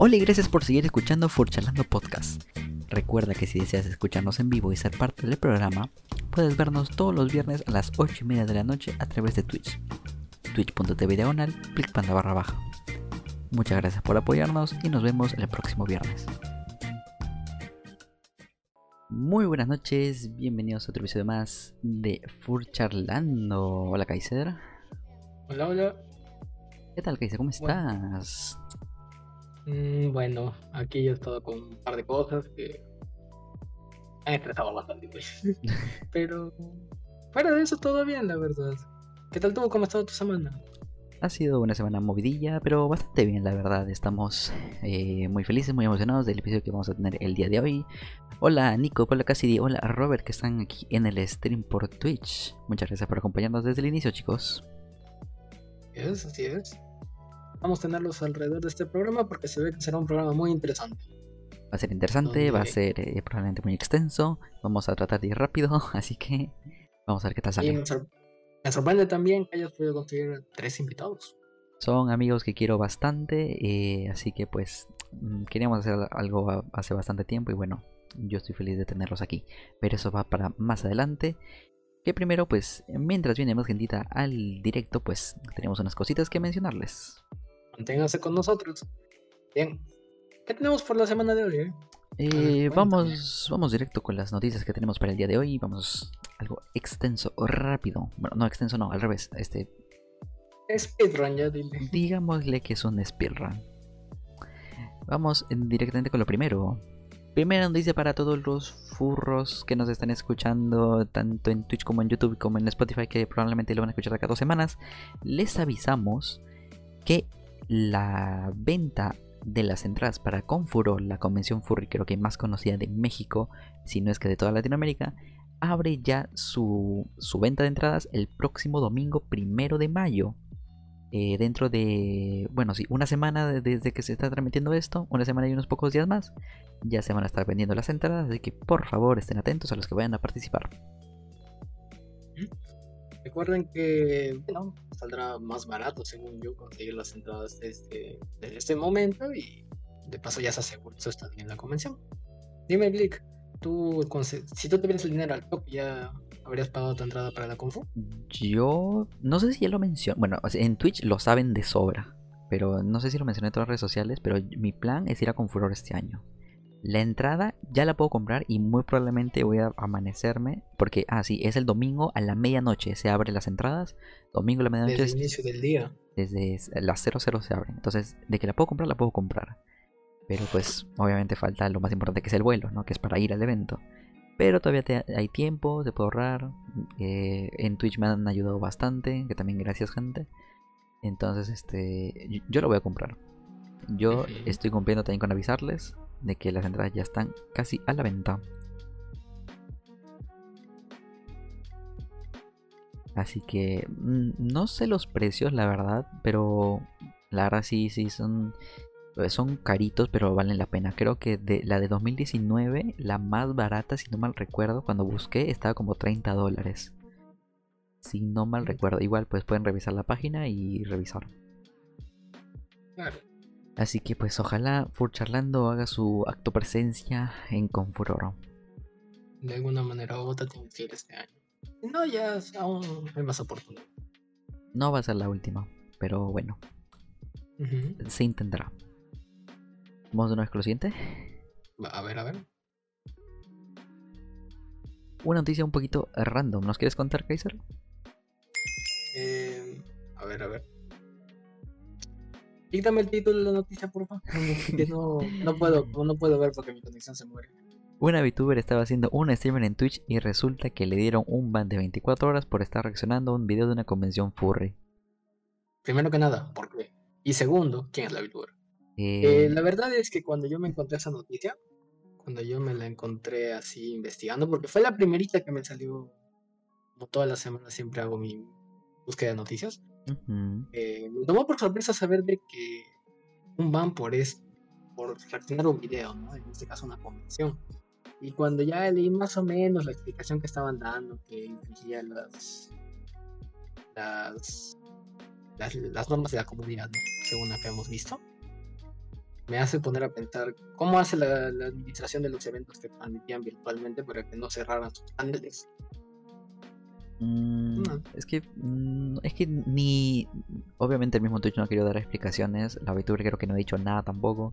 Hola y gracias por seguir escuchando Furchalando Podcast. Recuerda que si deseas escucharnos en vivo y ser parte del programa, puedes vernos todos los viernes a las 8 y media de la noche a través de Twitch. Twitch.tv diagonal, panda barra baja. Muchas gracias por apoyarnos y nos vemos el próximo viernes. Muy buenas noches, bienvenidos a otro episodio más de Furcharlando. Hola Kaiser. Hola, hola. ¿Qué tal Kaiser? ¿Cómo estás? Mm, bueno, aquí yo he estado con un par de cosas que han estresado bastante, pues. Pero fuera de eso todo bien, la verdad. ¿Qué tal tú? ¿Cómo ha estado tu semana? Ha sido una semana movidilla, pero bastante bien, la verdad. Estamos eh, muy felices, muy emocionados del episodio que vamos a tener el día de hoy. Hola Nico, hola Cassidy, hola Robert que están aquí en el stream por Twitch. Muchas gracias por acompañarnos desde el inicio, chicos. Es, así es vamos a tenerlos alrededor de este programa porque se ve que será un programa muy interesante. Va a ser interesante, va a ser eh, probablemente muy extenso. Vamos a tratar de ir rápido, así que vamos a ver qué tal sale. me, sorprende también que hayas podido conseguir tres invitados. Son amigos que quiero bastante, eh, así que pues mm, queríamos hacer algo hace bastante tiempo y bueno, yo estoy feliz de tenerlos aquí. Pero eso va para más adelante. Que primero, pues, mientras viene más gentita al directo, pues tenemos unas cositas que mencionarles manténgase con nosotros. Bien, ¿qué tenemos por la semana de hoy? Eh? Eh, vamos, vamos directo con las noticias que tenemos para el día de hoy. Vamos algo extenso, rápido. Bueno, no extenso, no, al revés. Este. Speedrun, ya dile. Digámosle que es un speedrun. Vamos directamente con lo primero. Primera noticia para todos los furros que nos están escuchando, tanto en Twitch como en YouTube, como en Spotify, que probablemente lo van a escuchar acá dos semanas. Les avisamos que la venta de las entradas para Confuro, la convención furry creo que más conocida de México, si no es que de toda Latinoamérica, abre ya su, venta de entradas el próximo domingo primero de mayo. Eh, dentro de, bueno, sí, una semana desde que se está transmitiendo esto, una semana y unos pocos días más, ya se van a estar vendiendo las entradas, así que por favor estén atentos a los que vayan a participar. Recuerden que bueno, saldrá más barato, según yo, conseguir las entradas desde, desde este momento y de paso ya se asegura eso está bien en la convención. Dime, Glick, tú, si tú tuvieras el dinero al toque, ¿ya habrías pagado tu entrada para la Confu? Yo no sé si ya lo mencioné. Bueno, en Twitch lo saben de sobra, pero no sé si lo mencioné en todas las redes sociales, pero mi plan es ir a Confuror este año. La entrada ya la puedo comprar y muy probablemente voy a amanecerme. Porque, ah, sí, es el domingo a la medianoche. Se abren las entradas. Domingo a la medianoche. Desde el inicio del día. Desde las 00 se abren. Entonces, de que la puedo comprar, la puedo comprar. Pero pues, obviamente falta lo más importante que es el vuelo, ¿no? Que es para ir al evento. Pero todavía hay tiempo, se puede ahorrar. Eh, en Twitch me han ayudado bastante. Que también gracias, gente. Entonces, este. Yo, lo voy a comprar. Yo estoy cumpliendo también con avisarles de que las entradas ya están casi a la venta. Así que mm, no sé los precios, la verdad, pero la verdad sí, sí son, pues, son caritos, pero valen la pena. Creo que de la de 2019, la más barata, si no mal recuerdo, cuando busqué estaba como 30 dólares. Si no mal recuerdo, igual pues pueden revisar la página y revisar. Así que pues ojalá Furcharlando haga su acto presencia en Confuroro. De alguna manera u otra tiene que ir este año. no, ya aún hay más oportunidad. No va a ser la última, pero bueno. Se intentará. ¿Vamos de nuevo con lo siguiente? A ver, a ver. Una noticia un poquito random. ¿Nos quieres contar, Kaiser? Eh, a ver, a ver. Dígame el título de la noticia, por favor. no, no, puedo, no puedo ver porque mi conexión se muere. Una VTuber estaba haciendo un streamer en Twitch y resulta que le dieron un ban de 24 horas por estar reaccionando a un video de una convención furry. Primero que nada, ¿por qué? Y segundo, ¿quién es la VTuber? Eh... Eh, la verdad es que cuando yo me encontré esa noticia, cuando yo me la encontré así investigando, porque fue la primerita que me salió, como todas las semanas siempre hago mi búsqueda de noticias, eh, me tomó por sorpresa saber de que un ban por es por reaccionar un video, ¿no? En este caso una convención. Y cuando ya leí más o menos la explicación que estaban dando, que infringía las, las, las, normas de la comunidad, según acá hemos visto, me hace poner a pensar cómo hace la, administración de los eventos que transmitían virtualmente para que no cerraran sus paneles. Mm, es que mm, es que ni obviamente el mismo Twitch no ha querido dar explicaciones, la VTuber creo que no ha dicho nada tampoco,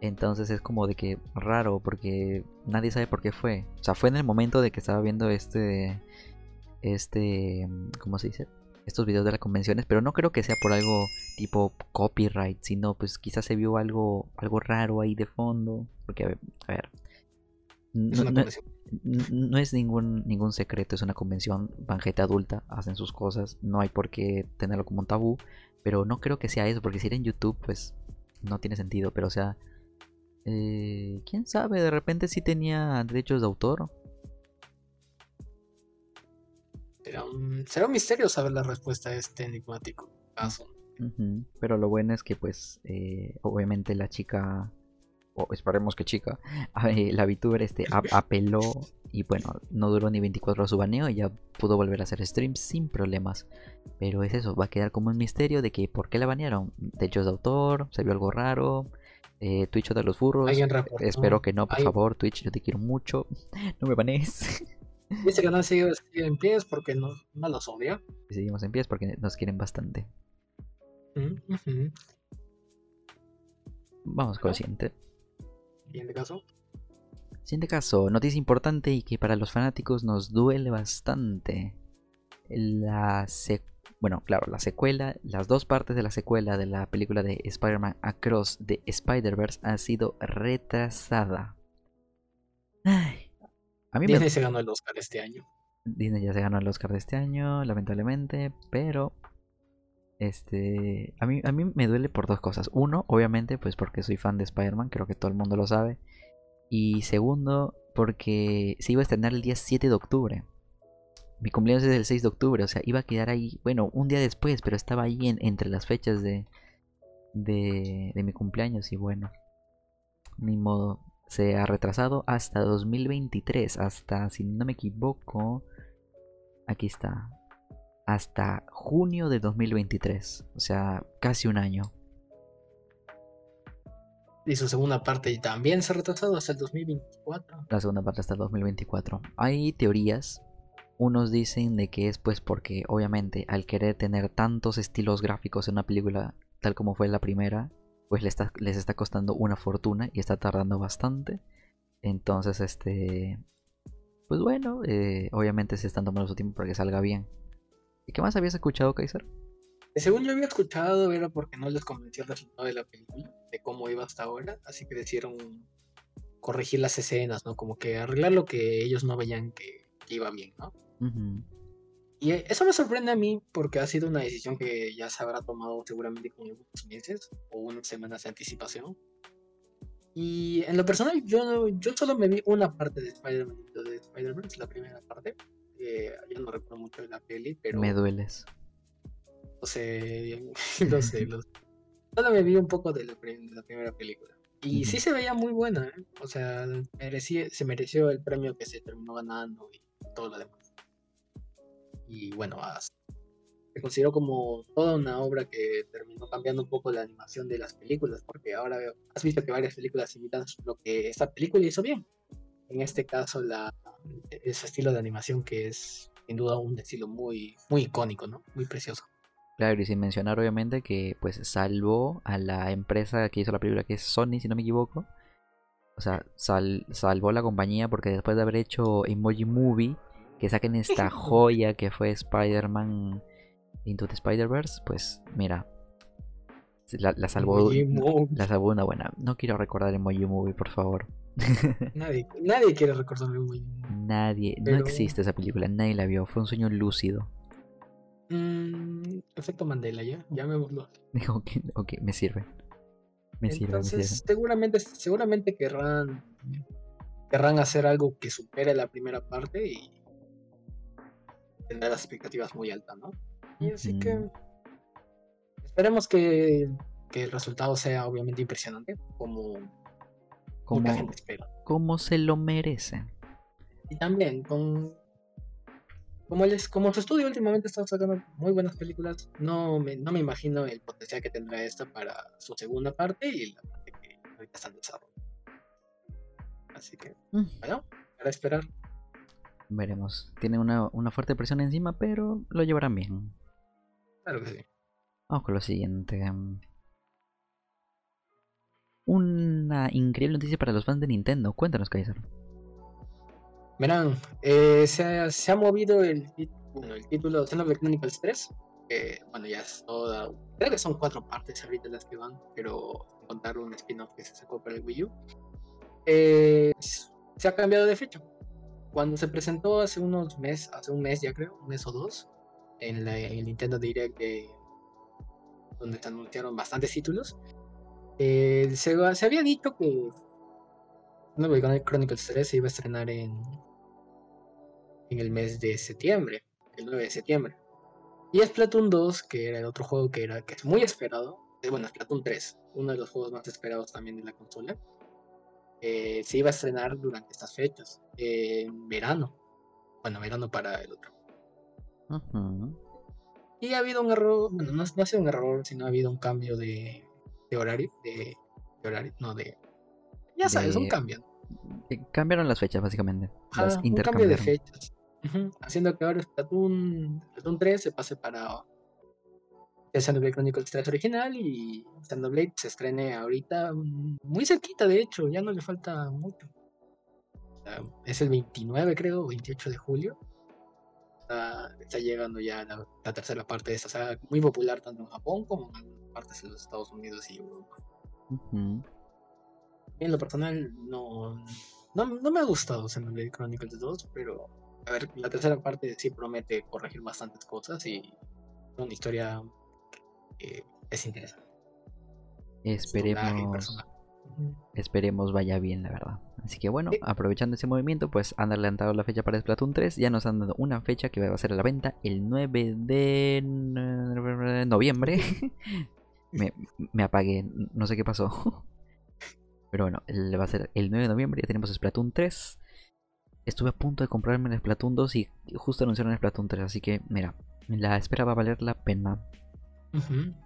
entonces es como de que raro porque nadie sabe por qué fue, o sea fue en el momento de que estaba viendo este este ¿cómo se dice? estos videos de las convenciones, pero no creo que sea por algo tipo copyright, sino pues quizás se vio algo, algo raro ahí de fondo, porque a ver, no, es ningún, ningún secreto, es una convención, van gente adulta, hacen sus cosas, no hay por qué tenerlo como un tabú, pero no creo que sea eso, porque si era en YouTube, pues no tiene sentido, pero o sea, eh, quién sabe, de repente sí tenía derechos de autor, será un, misterio saber la respuesta a este enigmático caso. Pero lo bueno es que pues eh, obviamente la chica, o esperemos que chica, la VTuber este apeló y bueno, no duró ni 24 horas su baneo y ya pudo volver a hacer streams sin problemas. Pero es eso, va a quedar como un misterio de que por qué la banearon. Derechos de autor, se vio algo raro. Eh, Twitch de los burros. Espero que no, por favor, Twitch, yo te quiero mucho. No me banees. Este canal sigue, en pies porque no, no los odia. Seguimos en pies porque nos quieren bastante. Vamos con el siguiente. Siguiente caso. Siguiente caso, noticia importante y que para los fanáticos nos duele bastante. La bueno, claro, la secuela, las dos partes de la secuela de la película de Spider-Man Across the Spider-Verse ha sido retrasada. Ay, Disney se ganó el Oscar este año. Disney ya se ganó el Oscar de este año, lamentablemente, pero este a mí a mí me duele por dos cosas. Uno, obviamente, pues porque soy fan de Spider-Man, creo que todo el mundo lo sabe. Y segundo, porque se iba a estrenar el día 7 de octubre. Mi cumpleaños es el 6 de octubre, o sea, iba a quedar ahí, bueno, un día después, pero estaba ahí entre las fechas de, de, de mi cumpleaños y bueno, ni modo se ha retrasado hasta 2023, hasta, si no me equivoco, aquí está, hasta junio de 2023, o sea, casi un año. Y su segunda parte también se ha retrasado hasta el 2024. La segunda parte hasta el 2024. Hay teorías. Unos dicen de que es pues porque obviamente al querer tener tantos estilos gráficos en una película tal como fue la primera, pues les está, les está costando una fortuna y está tardando bastante. Entonces, este, pues bueno, eh, obviamente se están tomando su tiempo para que salga bien. ¿Y qué más habías escuchado, Kaiser? Según yo había escuchado, era porque no les convenció el resultado de la película, de cómo iba hasta ahora, así que decidieron corregir las escenas, ¿no? Como que arreglar lo que ellos no veían que, iba bien, ¿no? Y eso me sorprende a mí porque ha sido una decisión que ya se habrá tomado seguramente con unos meses o unas semanas de anticipación. Y en lo personal, yo, yo solo me vi una parte de Spider-Man, de Spider-Man, la primera parte. Yo no recuerdo mucho de la peli, pero. Me dueles. No sé, no sé. Solo me vi un poco de la, primera película. Y sí se veía muy buena, ¿eh? O sea, se mereció el premio que se terminó ganando y todo lo demás y bueno, se consideró como toda una obra que terminó cambiando un poco la animación de las películas, porque ahora has visto que varias películas imitan lo que esta película hizo bien. En este caso, la, ese estilo de animación que es sin duda un estilo muy, muy icónico, ¿no? Muy precioso. Claro, y sin mencionar obviamente que pues salvó a la empresa que hizo la película, que es Sony, si no me equivoco. O sea, salvó la compañía porque después de haber hecho Emoji Movie, que saquen esta joya que fue Spider-Man Into the Spider-Verse, pues mira, la, salvó, la salvó una buena. No quiero recordar Emoji Movie, por favor. Nadie, nadie quiere recordar Emoji Movie. Nadie, no existe esa película, nadie la vio, fue un sueño lúcido. Mm, efecto Mandela, ya, ya me burló. ok, ok, me sirve. Me sirve, Seguramente, seguramente querrán, querrán hacer algo que supere la primera parte y tener las expectativas muy altas, ¿no? Y así que esperemos que, el resultado sea obviamente impresionante, como, como la gente espera. Como se lo merece. Y también con como, les, como su estudio últimamente está sacando muy buenas películas, no me, no me imagino el potencial que tendrá esta para su segunda parte y la parte que está en desarrollo. Así que, mm. bueno, para esperar. Veremos. Tiene una, una, fuerte presión encima, pero lo llevarán bien. Claro que sí. Vamos con lo siguiente. Una increíble noticia para los fans de Nintendo. Cuéntanos, Kaiser. Verán, eh, se, ha, movido el, bueno, el título Xenoblade Chronicles 3. bueno, ya es toda. Creo que son cuatro partes ahorita las que van, pero contar un spin-off que se sacó para el Wii U. Eh, se ha cambiado de fecha. Cuando se presentó hace unos meses, hace un mes ya creo, un mes o dos, en, la, el Nintendo Direct, donde se anunciaron bastantes títulos, eh, se, se, había dicho que Xenoblade Chronicles 3 se iba a estrenar en, en el mes de septiembre, el 9 de septiembre. Y Splatoon 2, que era el otro juego que, era, que es muy esperado, eh, bueno, Splatoon 3, uno de los juegos más esperados también de la consola, eh, se iba a estrenar durante estas fechas, en verano. Bueno, verano para el otro. Y ha habido un error, bueno, no, ha sido un error, sino ha habido un cambio de, horario, de, horario, no de... Ya sabes, un cambio. Cambiaron las fechas, básicamente. un cambio de fechas. Haciendo que ahora Splatoon, Splatoon 3 se pase para el Xenoblade Chronicles 3 original y Xenoblade se estrene ahorita muy cerquita, de hecho, ya no le falta mucho. es el 29, creo, 28 de julio. Está, llegando ya la, tercera parte de esta saga, muy popular tanto en Japón como en partes de los Estados Unidos y Europa. En lo personal, no, no, no me ha gustado Xenoblade Chronicles 2, pero a ver, la tercera parte sí promete corregir bastantes cosas y una historia que es interesante. Esperemos. Esperemos vaya bien, la verdad. Así que bueno, aprovechando ese movimiento, pues han adelantado la fecha para Splatoon 3. Ya nos han dado una fecha que va a ser a la venta el 9 de noviembre. me, me apagué, no sé qué pasó. Pero bueno, va a ser el 9 de noviembre. Ya tenemos Splatoon 3. Estuve a punto de comprarme el Splatoon 2 y justo anunciaron el Splatoon 3, así que mira, la espera va a valer la pena.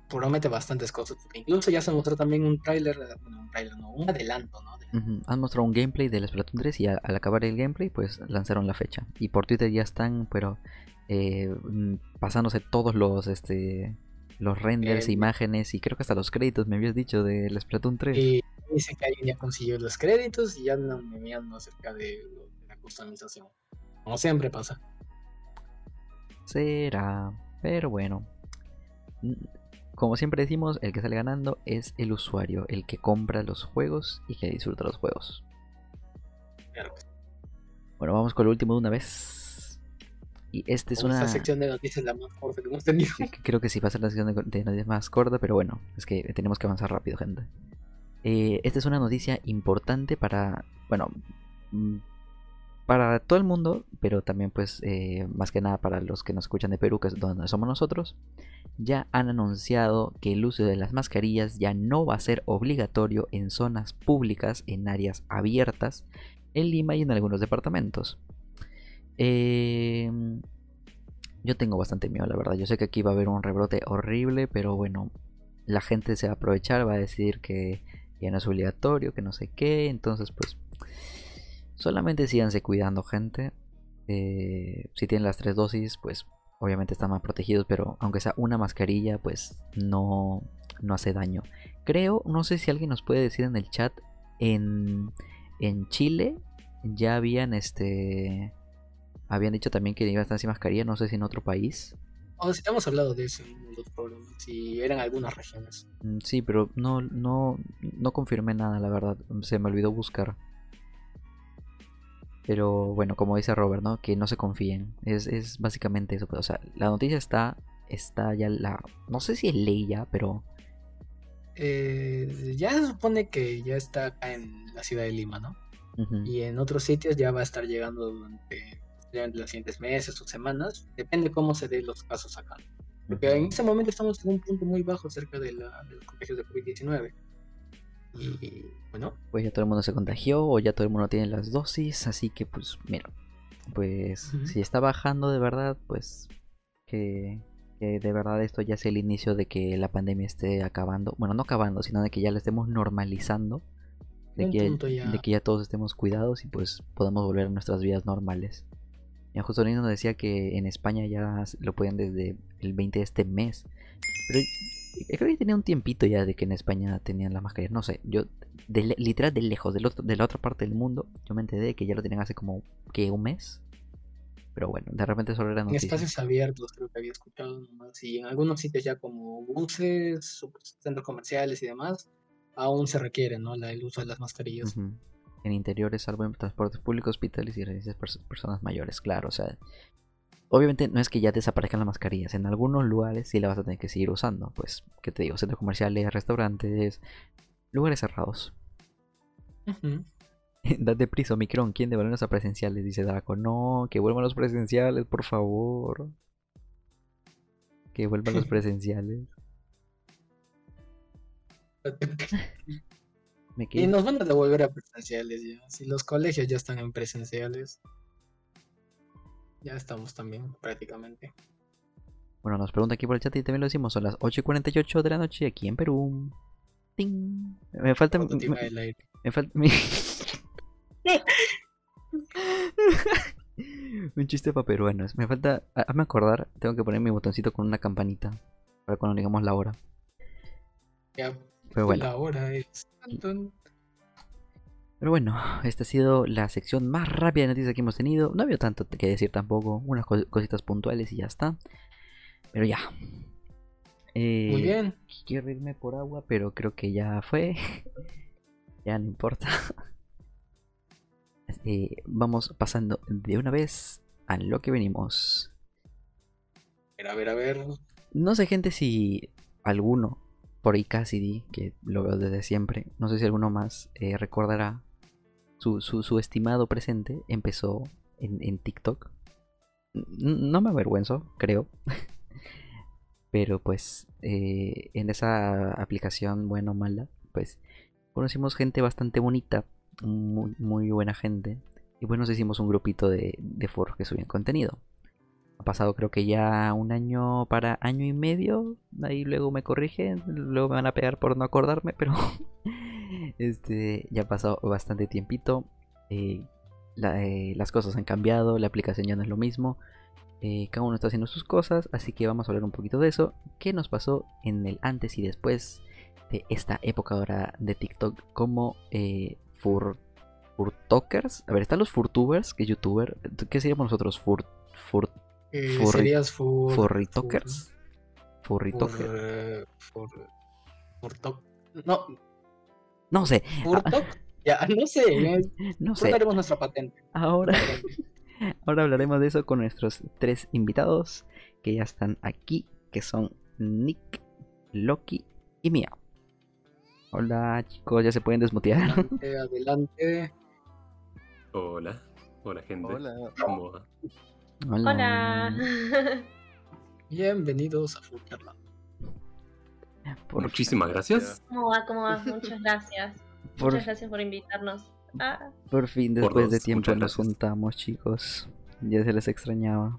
Promete bastantes cosas. Incluso ya se mostró también un tráiler, un tráiler, no, un adelanto, ¿no? Han mostrado un gameplay del Splatoon 3 y al acabar el gameplay, pues lanzaron la fecha. Y por Twitter ya están, pero eh, mm, pasándose todos los, este, los renders, imágenes y creo que hasta los créditos me habías dicho del Splatoon 3. Y dice que alguien ya consiguió los créditos y ya andan memeando acerca de customización. Como siempre pasa. Será. Pero bueno. Como siempre decimos, el que sale ganando es el usuario, el que compra los juegos y que disfruta los juegos. Bueno, vamos con lo último de una vez. Y este es una. sección de noticias la más corta que hemos tenido. Creo que sí va a ser la sección de noticias más corta, pero bueno, es que tenemos que avanzar rápido, gente. Eh, esta es una noticia importante para. Bueno, mm, para todo el mundo, pero también pues eh, más que nada para los que nos escuchan de Perú, que es donde somos nosotros, ya han anunciado que el uso de las mascarillas ya no va a ser obligatorio en zonas públicas, en áreas abiertas, en Lima y en algunos departamentos. Em, yo tengo bastante miedo, la verdad. Yo sé que aquí va a haber un rebrote horrible, pero bueno, la gente se va a aprovechar, va a decir que ya no es obligatorio, que no sé qué, entonces pues Solamente síganse cuidando, gente. Eh, si tienen las tres dosis, pues obviamente están más protegidos, pero aunque sea una mascarilla, pues no, no hace daño. Creo, no sé si alguien nos puede decir en el chat, en, en Chile ya habían este habían dicho también que iba a estar sin mascarilla, no sé si en otro país. O si hemos hablado de eso en si eran algunas regiones. Mm, sí, pero no, no, no confirmé nada, la verdad. Se me olvidó buscar. Pero bueno, como dice Robert, ¿no? Que no se confíen. Es, básicamente eso. O sea, la noticia está. Está ya la. No sé si es ley ya, pero. Eh, ya se supone que ya está acá en la ciudad de Lima, ¿no? Y en otros sitios ya va a estar llegando durante, los siguientes meses o semanas. Depende cómo se den los casos acá. Porque en este momento estamos en un punto muy bajo cerca de, la, de los contagios de COVID-19. Y bueno. Pues ya todo el mundo se contagió o ya todo el mundo tiene las dosis, así que pues mira, pues si está bajando de verdad, pues que, de verdad esto ya es el inicio de que la pandemia esté acabando, bueno, no acabando, sino de que ya la estemos normalizando, de que, ya... todos estemos cuidados y pues podamos volver a nuestras vidas normales. Y justo nos decía que en España ya lo podían desde el 20 de este mes. Pero creo que tenía un tiempito ya de que en España tenían la mascarilla. No sé, yo de, literal de lejos, de, de la otra parte del mundo, yo me enteré de que ya lo tenían hace como que un mes. Pero bueno, de repente solo eran En espacios abiertos creo que había escuchado nomás. Y en algunos sitios ya como buses, centros comerciales y demás, aún se requiere ¿no? el uso de las mascarillas. En interiores, salvo en transportes públicos, hospitales y residencias personas mayores, claro. O sea, obviamente no es que ya desaparezcan las mascarillas. En algunos lugares sí la vas a tener que seguir usando. Pues, ¿qué te digo? Centros comerciales, restaurantes, lugares cerrados. Date prisa, Micron. ¿Quién devuelve a presenciales? Dice Draco. No, que vuelvan los presenciales, por favor. Que vuelvan los presenciales. Y nos van a devolver a presenciales ya. Si los colegios ya están en presenciales, ya estamos también prácticamente. Bueno, nos pregunta aquí por el chat y también lo decimos. Son las 8 y 48 de la noche aquí en Perú. ¡Ting! Me falta. Me, me, falta. Un chiste para peruanos. Me falta. Hazme acordar. Tengo que poner mi botoncito con una campanita. Para cuando digamos la hora. Ya. Pero bueno. La hora es. Pero bueno, esta ha sido la sección más rápida de noticias que hemos tenido. No había tanto que decir tampoco. Unas cositas puntuales y ya está. Pero ya. Eh, Muy bien. Quiero irme por agua, pero creo que ya fue. ya no importa. Eh, vamos pasando de una vez a lo que venimos. A ver, a ver. No sé, gente, si alguno por ahí Cassidy, que lo veo desde siempre, no sé si alguno más eh, recordará su, su, estimado presente, empezó en, TikTok. no me avergüenzo, creo. Pero pues eh, en esa aplicación, buena o mala, pues conocimos gente bastante bonita, muy, muy buena gente. Y bueno, nos hicimos un grupito de, de foros que subían contenido. Ha pasado creo que ya un año para año y medio. Ahí luego me corrigen, luego me van a pegar por no acordarme, pero este ya ha pasado bastante tiempito. Eh, eh, las cosas han cambiado, la aplicación ya no es lo mismo. Eh, cada uno está haciendo sus cosas, así que vamos a hablar un poquito de eso. ¿Qué nos pasó en el antes y después de esta época ahora de TikTok como fur, furtokers? A ver, están los furtubers, que youtuber. ¿Qué seríamos nosotros? Fur, eh, serías fur, furritokers. Furritoker. Fur, fur, no. No sé. Furtok. Ya, no sé. No sé. nuestra patente. Ahora. Ahora hablaremos de eso con nuestros tres invitados que ya están aquí, que son Nick, Loki y Mia. Hola chicos, ya se pueden desmutear. Adelante, adelante. Hola, hola gente. Hola. ¿Cómo va? Hola. Bienvenidos a Fukerland. Muchísimas gracias. ¿Cómo va? ¿Cómo va? Muchas gracias. Muchas gracias por invitarnos. Ah. Por fin, después de tiempo nos juntamos, chicos. Ya se les extrañaba.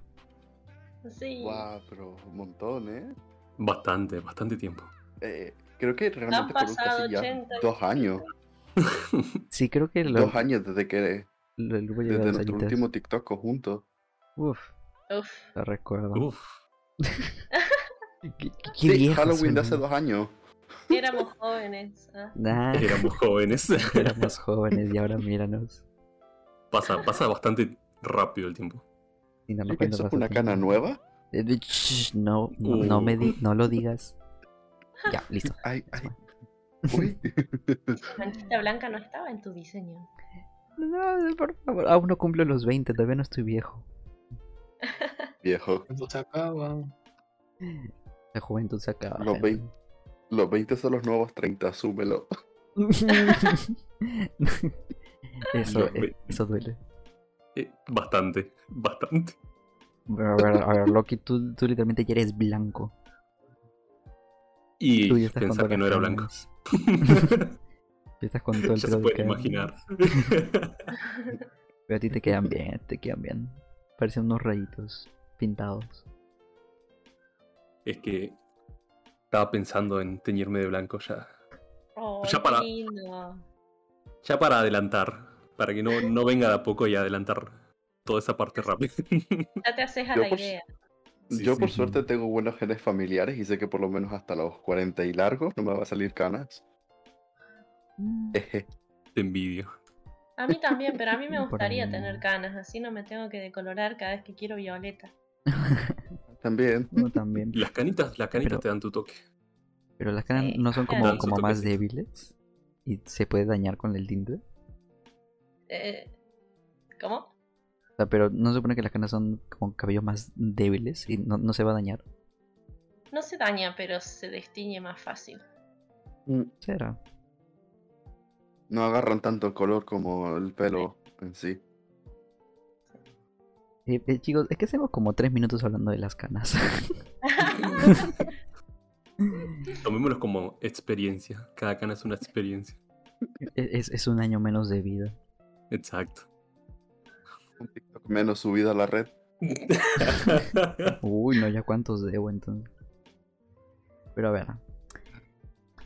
Sí. Wow, pero un montón, ¿eh? Bastante, bastante tiempo. Eh, creo que realmente fueron casi ya dos años. sí, creo que dos años desde que desde nuestro último TikTok juntos. Uf. Uf. Lo recuerdo. Uf. ¿Qué, qué, Halloween de hace dos años. Éramos jóvenes. ¿ah? Éramos jóvenes. Éramos jóvenes y ahora míranos. Pasa, pasa bastante rápido el tiempo. Y no, no una cana nueva? Eh, no, no, me di, no lo digas. Ya, listo. Ay, ay. Uy. Manchita blanca no estaba en tu diseño. No, por favor. Aún no cumplo los 20, todavía no estoy viejo. Viejo. se acaba. La juventud se acaba. Los 20, los 20 son los nuevos 30, asúmelo. eso, eso duele. Eh, bastante, bastante. A ver, a ver, Loki, tú, tú literalmente ya eres blanco. Y pensar que no era blanco. estás con todo el ya se puede imaginar. Pero a ti te quedan bien, te quedan bien. Parecen unos rayitos pintados. Es que estaba pensando en teñirme de blanco ya. Oh, ya para. Lindo. Ya para adelantar, para que no, no venga de a poco y adelantar toda esa parte rápida. Ya te haces a la idea. yo por suerte tengo buenos genes familiares y sé que por lo menos hasta los 40 y largos no me va a salir canas. Mm. Te envidio. A mí también, pero a mí me gustaría tener canas, así no me tengo que decolorar cada vez que quiero violeta. también. también. Las canitas, las canitas te dan tu toque. Pero las canas no son como, como más débiles y se puede dañar con el tinte. Eh, ¿Cómo? O sea, pero no se supone que las canas son como cabellos más débiles y no, no se va a dañar. No se daña, pero se destiñe más fácil. Mm. ¿Será? No agarran tanto color como el pelo en sí. Eh, eh, chicos, es que hacemos como tres minutos hablando de las canas. Tomémoslo como experiencia. Cada cana es una experiencia. E-, es, un año menos de vida. Exacto. Un TikTok menos subida a la red. Uy, no, ya cuántos debo entonces. Pero a ver,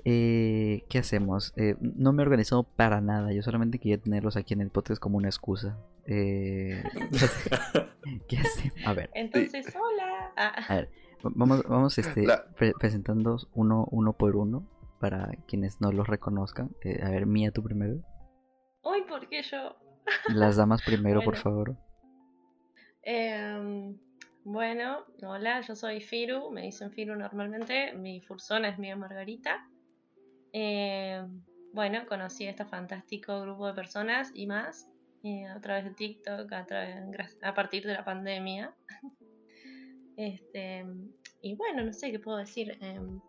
eh, ¿Qué hacemos? Eh, no me he organizado para nada. Yo solamente quería tenerlos aquí en el podcast como una excusa. Eh, ¿Qué hacemos? A ver. Entonces, hola. Ah. A ver, vamos, vamos este, presentando uno, uno por uno para quienes no los reconozcan. Eh, a ver, Mía, tú primero. Uy, ¿por qué yo? Las damas primero, por favor. Eh, bueno, hola, yo soy Firu, me dicen Firu normalmente, mi fursona es Mía Margarita. Eh, bueno, conocí a este fantástico grupo de personas y más eh, a través de TikTok, a, través, a partir de la pandemia. este, y bueno, no sé qué puedo decir. Em,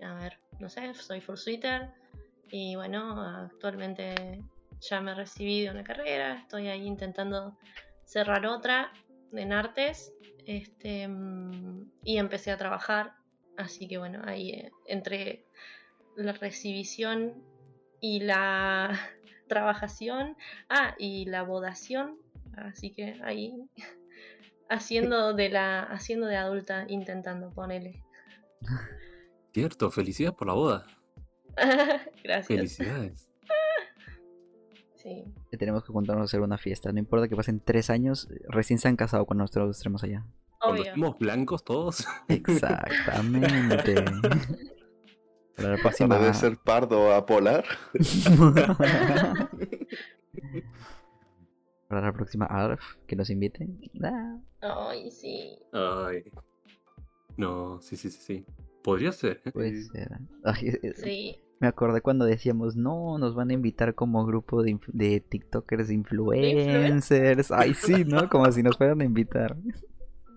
a ver, no sé, soy Fursuiter y bueno, actualmente ya me recibí de una carrera, estoy ahí intentando cerrar otra en artes este, y empecé a trabajar. Así que bueno, ahí eh, entre la recibición y la trabajación, ah, y la bodación, así que ahí haciendo de la haciendo de adulta intentando ponerle. Cierto, felicidades por la boda. Gracias. Felicidades. Sí. Tenemos que juntarnos a hacer una fiesta. No importa que pasen tres años, recién se han casado cuando nosotros estemos allá. Cuando estemos blancos todos. Exactamente. Para la próxima. de ser pardo a polar. Para la próxima ARF, que nos inviten. Ay, sí. Ay. No, sí, sí, sí, sí. Podría ser. ¿eh? Puede ser. sí. Me acordé cuando decíamos, no, nos van a invitar como grupo de, de TikTokers influencers. Ay, sí, ¿no? Como si nos fueran a invitar.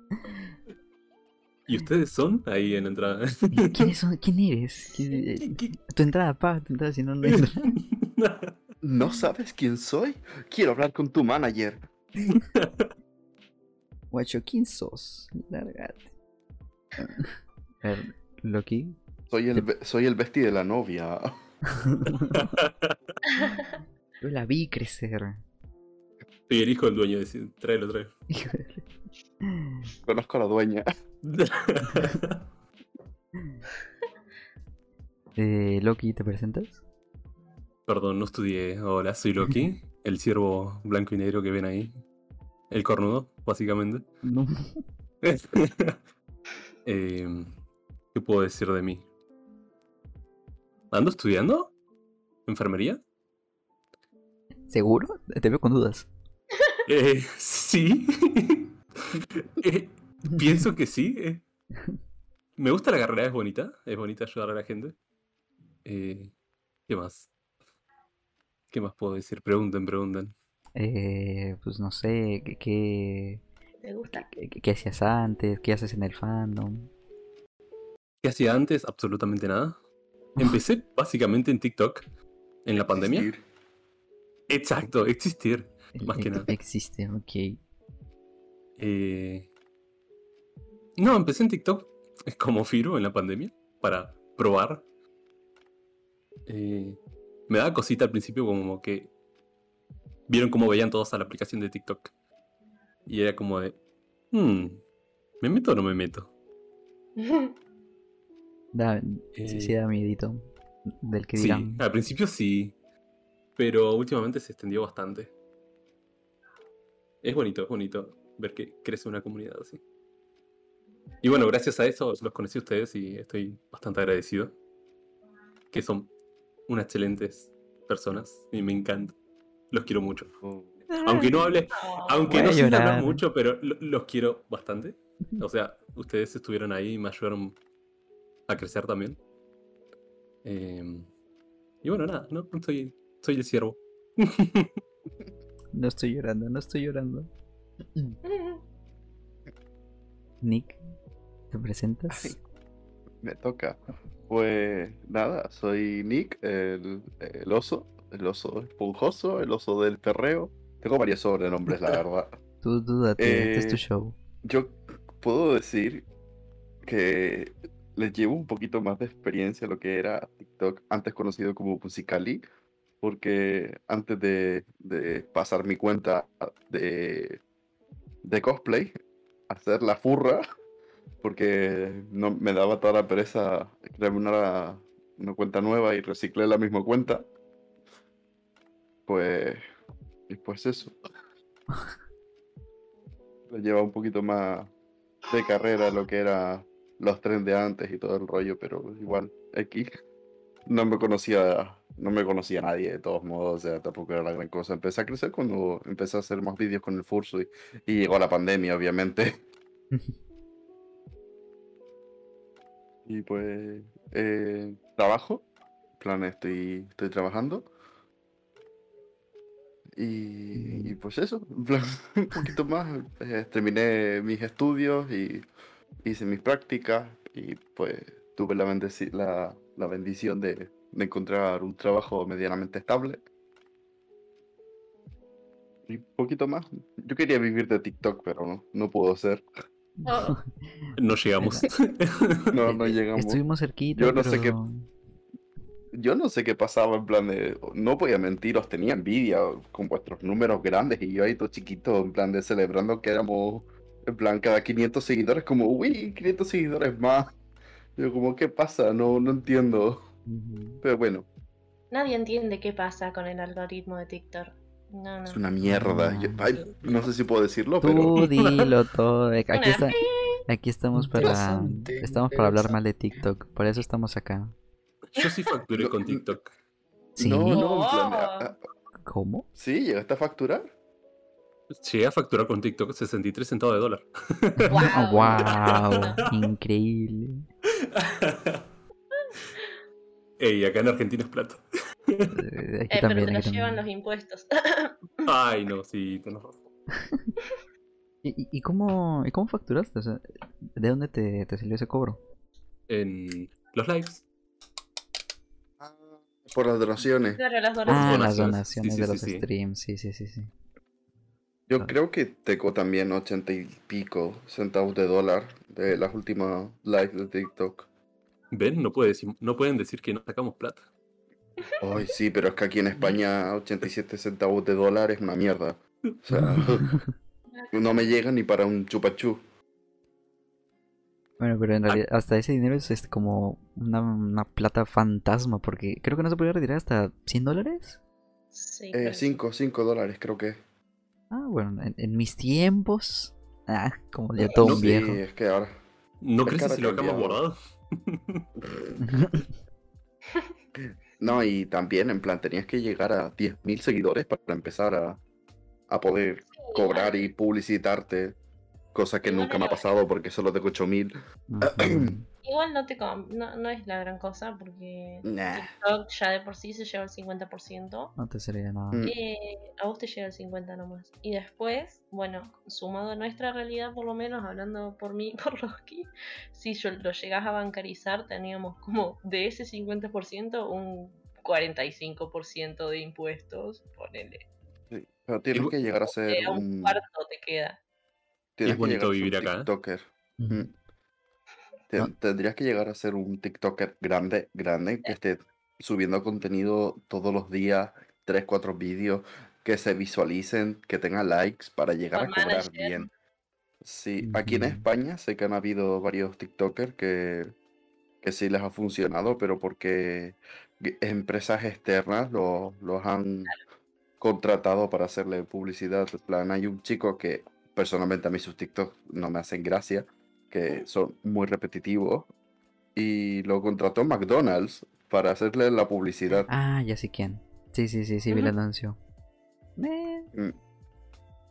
¿Y ustedes son ahí en la entrada? ¿Quiénes son? ¿Quién eres? Tu entrada, pa, tu entrada, si no, no ¿No sabes quién soy? Quiero hablar con tu manager. Guacho, ¿quién sos? Lárgate. A ver, Loki. Soy el, soy el bestie de la novia. Yo la vi crecer. Soy el hijo del dueño, de... tráelo, tráelo. Conozco a la dueña. eh, Loki, ¿te presentas? Perdón, no estudié. Hola, soy Loki, el ciervo blanco y negro que ven ahí. El cornudo, básicamente. No. eh, ¿Qué puedo decir de mí? ¿Ando estudiando? ¿Enfermería? ¿Seguro? Te veo con dudas. Eh, sí. Eh, pienso que sí. Eh. Me gusta la carrera, es bonita. Es bonita ayudar a la gente. Eh, ¿Qué más? ¿Qué más puedo decir? Pregunten, pregunten. Eh, pues no sé, ¿qué, ¿Te gusta? ¿qué, hacías antes? ¿Qué haces en el fandom? ¿Qué hacía antes? Absolutamente nada. Empecé básicamente en TikTok en la pandemia. Exacto, existir. Más que nada. Existe, ok. Eh, no, empecé en TikTok como Firo en la pandemia para probar. Eh, me daba cosita al principio como que vieron cómo veían todos a la aplicación de TikTok. Y era como de, hmm, ¿me meto o no me meto? da, sí, sí, da miedito del que Sí, al principio sí. pero últimamente se extendió bastante. Es bonito, es bonito ver que crece una comunidad así. Y bueno, gracias a eso los conocí a ustedes y estoy bastante agradecido. Que son unas excelentes personas y me encanta. Los quiero mucho. Oh. Aunque no hable, aunque no sin hablar mucho, pero los quiero bastante. O sea, ustedes estuvieron ahí y me ayudaron a crecer también. Em, y bueno, nada, no, soy, soy el siervo. no estoy llorando, no estoy llorando. Nick, ¿te presentas? me toca. Pues nada, soy Nick, el, oso, el oso esponjoso, el oso del perreo. Tengo varios sobrenombres, la verdad. Tú dúdate, este es tu eh, show. Yo puedo decir que les llevo un poquito más de experiencia a lo que era TikTok, antes conocido como Musicali, porque antes de, pasar mi cuenta de, de cosplay, hacer la furra, porque no me daba toda la pereza crearme una, una cuenta nueva y reciclé la misma cuenta, pues, y pues eso. Le lleva un poquito más de carrera lo que era los trenes de antes y todo el rollo, pero igual, aquí no me conocía, no me conocía nadie de todos modos, o sea, tampoco era la gran cosa. Empecé a crecer cuando empecé a hacer más vídeos con el Furso y, llegó la pandemia, obviamente. y pues, eh, trabajo, en plan, estoy, estoy trabajando. Y, pues eso, en plan, un poquito más. Eh, terminé mis estudios y hice mis prácticas y pues tuve la, la, la bendición de, de, encontrar un trabajo medianamente estable. Y un poquito más. Yo quería vivir de TikTok, pero no, no puedo ser. Oh. No llegamos. no, no llegamos. Estuvimos cerquita. Yo no sé qué. Yo no sé qué pasaba en plan de. No podía mentir, os tenía envidia con vuestros números grandes y yo ahí todo chiquito, en plan de celebrando que éramos en plan, cada 500 seguidores, como, uy, 500 seguidores más. Yo como, ¿qué pasa? No, no entiendo. Pero bueno. Nadie entiende qué pasa con el algoritmo de TikTok. No, no. Es una mierda. no sé si puedo decirlo, Tú pero... dilo todo. Aquí, está, aquí estamos para estamos para hablar mal de TikTok. Por eso estamos acá. Yo sí facturé con TikTok. ¿Sí? No, no, en plan, ¿Cómo? Sí, llegaste a facturar. Llegué a facturar con TikTok 63 centavos de dólar. ¡Wow! increíble. Ey, acá en Argentina es plato. Eh, aquí eh, también, pero te lo llevan los impuestos. Ay, no, sí, tenés ¿Y, y, cómo, ¿Y cómo facturaste? O sea, ¿De dónde te, te salió ese cobro? En los lives. Por las donaciones. Claro, las donaciones. Ah, las donaciones de los streams, sí, sí, sí, sí. Yo creo que teco también 80 y pico centavos de dólar de las últimas lives de TikTok. ¿Ven? No, puede no pueden decir que no sacamos plata. Ay, sí, pero es que aquí en España 87 centavos de dólar es una mierda. O sea, no me llega ni para un chupachú. Bueno, pero en realidad hasta ese dinero es como una, una, plata fantasma, porque creo que no se puede retirar hasta 100 dólares. Sí. 5, eh, 5 dólares creo que. Ah, bueno, en, mis tiempos. Ah, como ya todo un viejo. Sí, es que ahora. ¿No crees que si lo dejamos guardado? no, y también, en plan, tenías que llegar a 10.000 seguidores para empezar a, a poder cobrar y publicitarte. Cosa que nunca me ha pasado porque solo tengo 8.000. Igual no te no, no, es la gran cosa porque TikTok ya de por sí se lleva el 50%. No te sería nada. Mm. Eh, a vos te llega el 50% nomás. Y después, bueno, sumado a nuestra realidad por lo menos, hablando por mí por Rocky, si yo lo llegas a bancarizar, teníamos como de ese 50% un 45% de impuestos, ponele. Sí, pero tienes que llegar a ser un... cuarto te queda. Tienes es bonito vivir acá. TikToker. Tendrías que llegar a ser un TikToker grande, grande, que esté subiendo contenido todos los días, 3, 4 vídeos, que se visualicen, que tenga likes para llegar a cobrar bien. Sí, aquí en España sé que han habido varios TikTokers que, que sí les ha funcionado, pero porque empresas externas los han contratado para hacerle publicidad. En plan, hay un chico que personalmente a mí sus TikTok no me hacen gracia, que son muy repetitivos, y lo contrató McDonald's para hacerle la publicidad. Ah, ya sé quién. Sí, sí, sí, sí, vi el anuncio. Mm.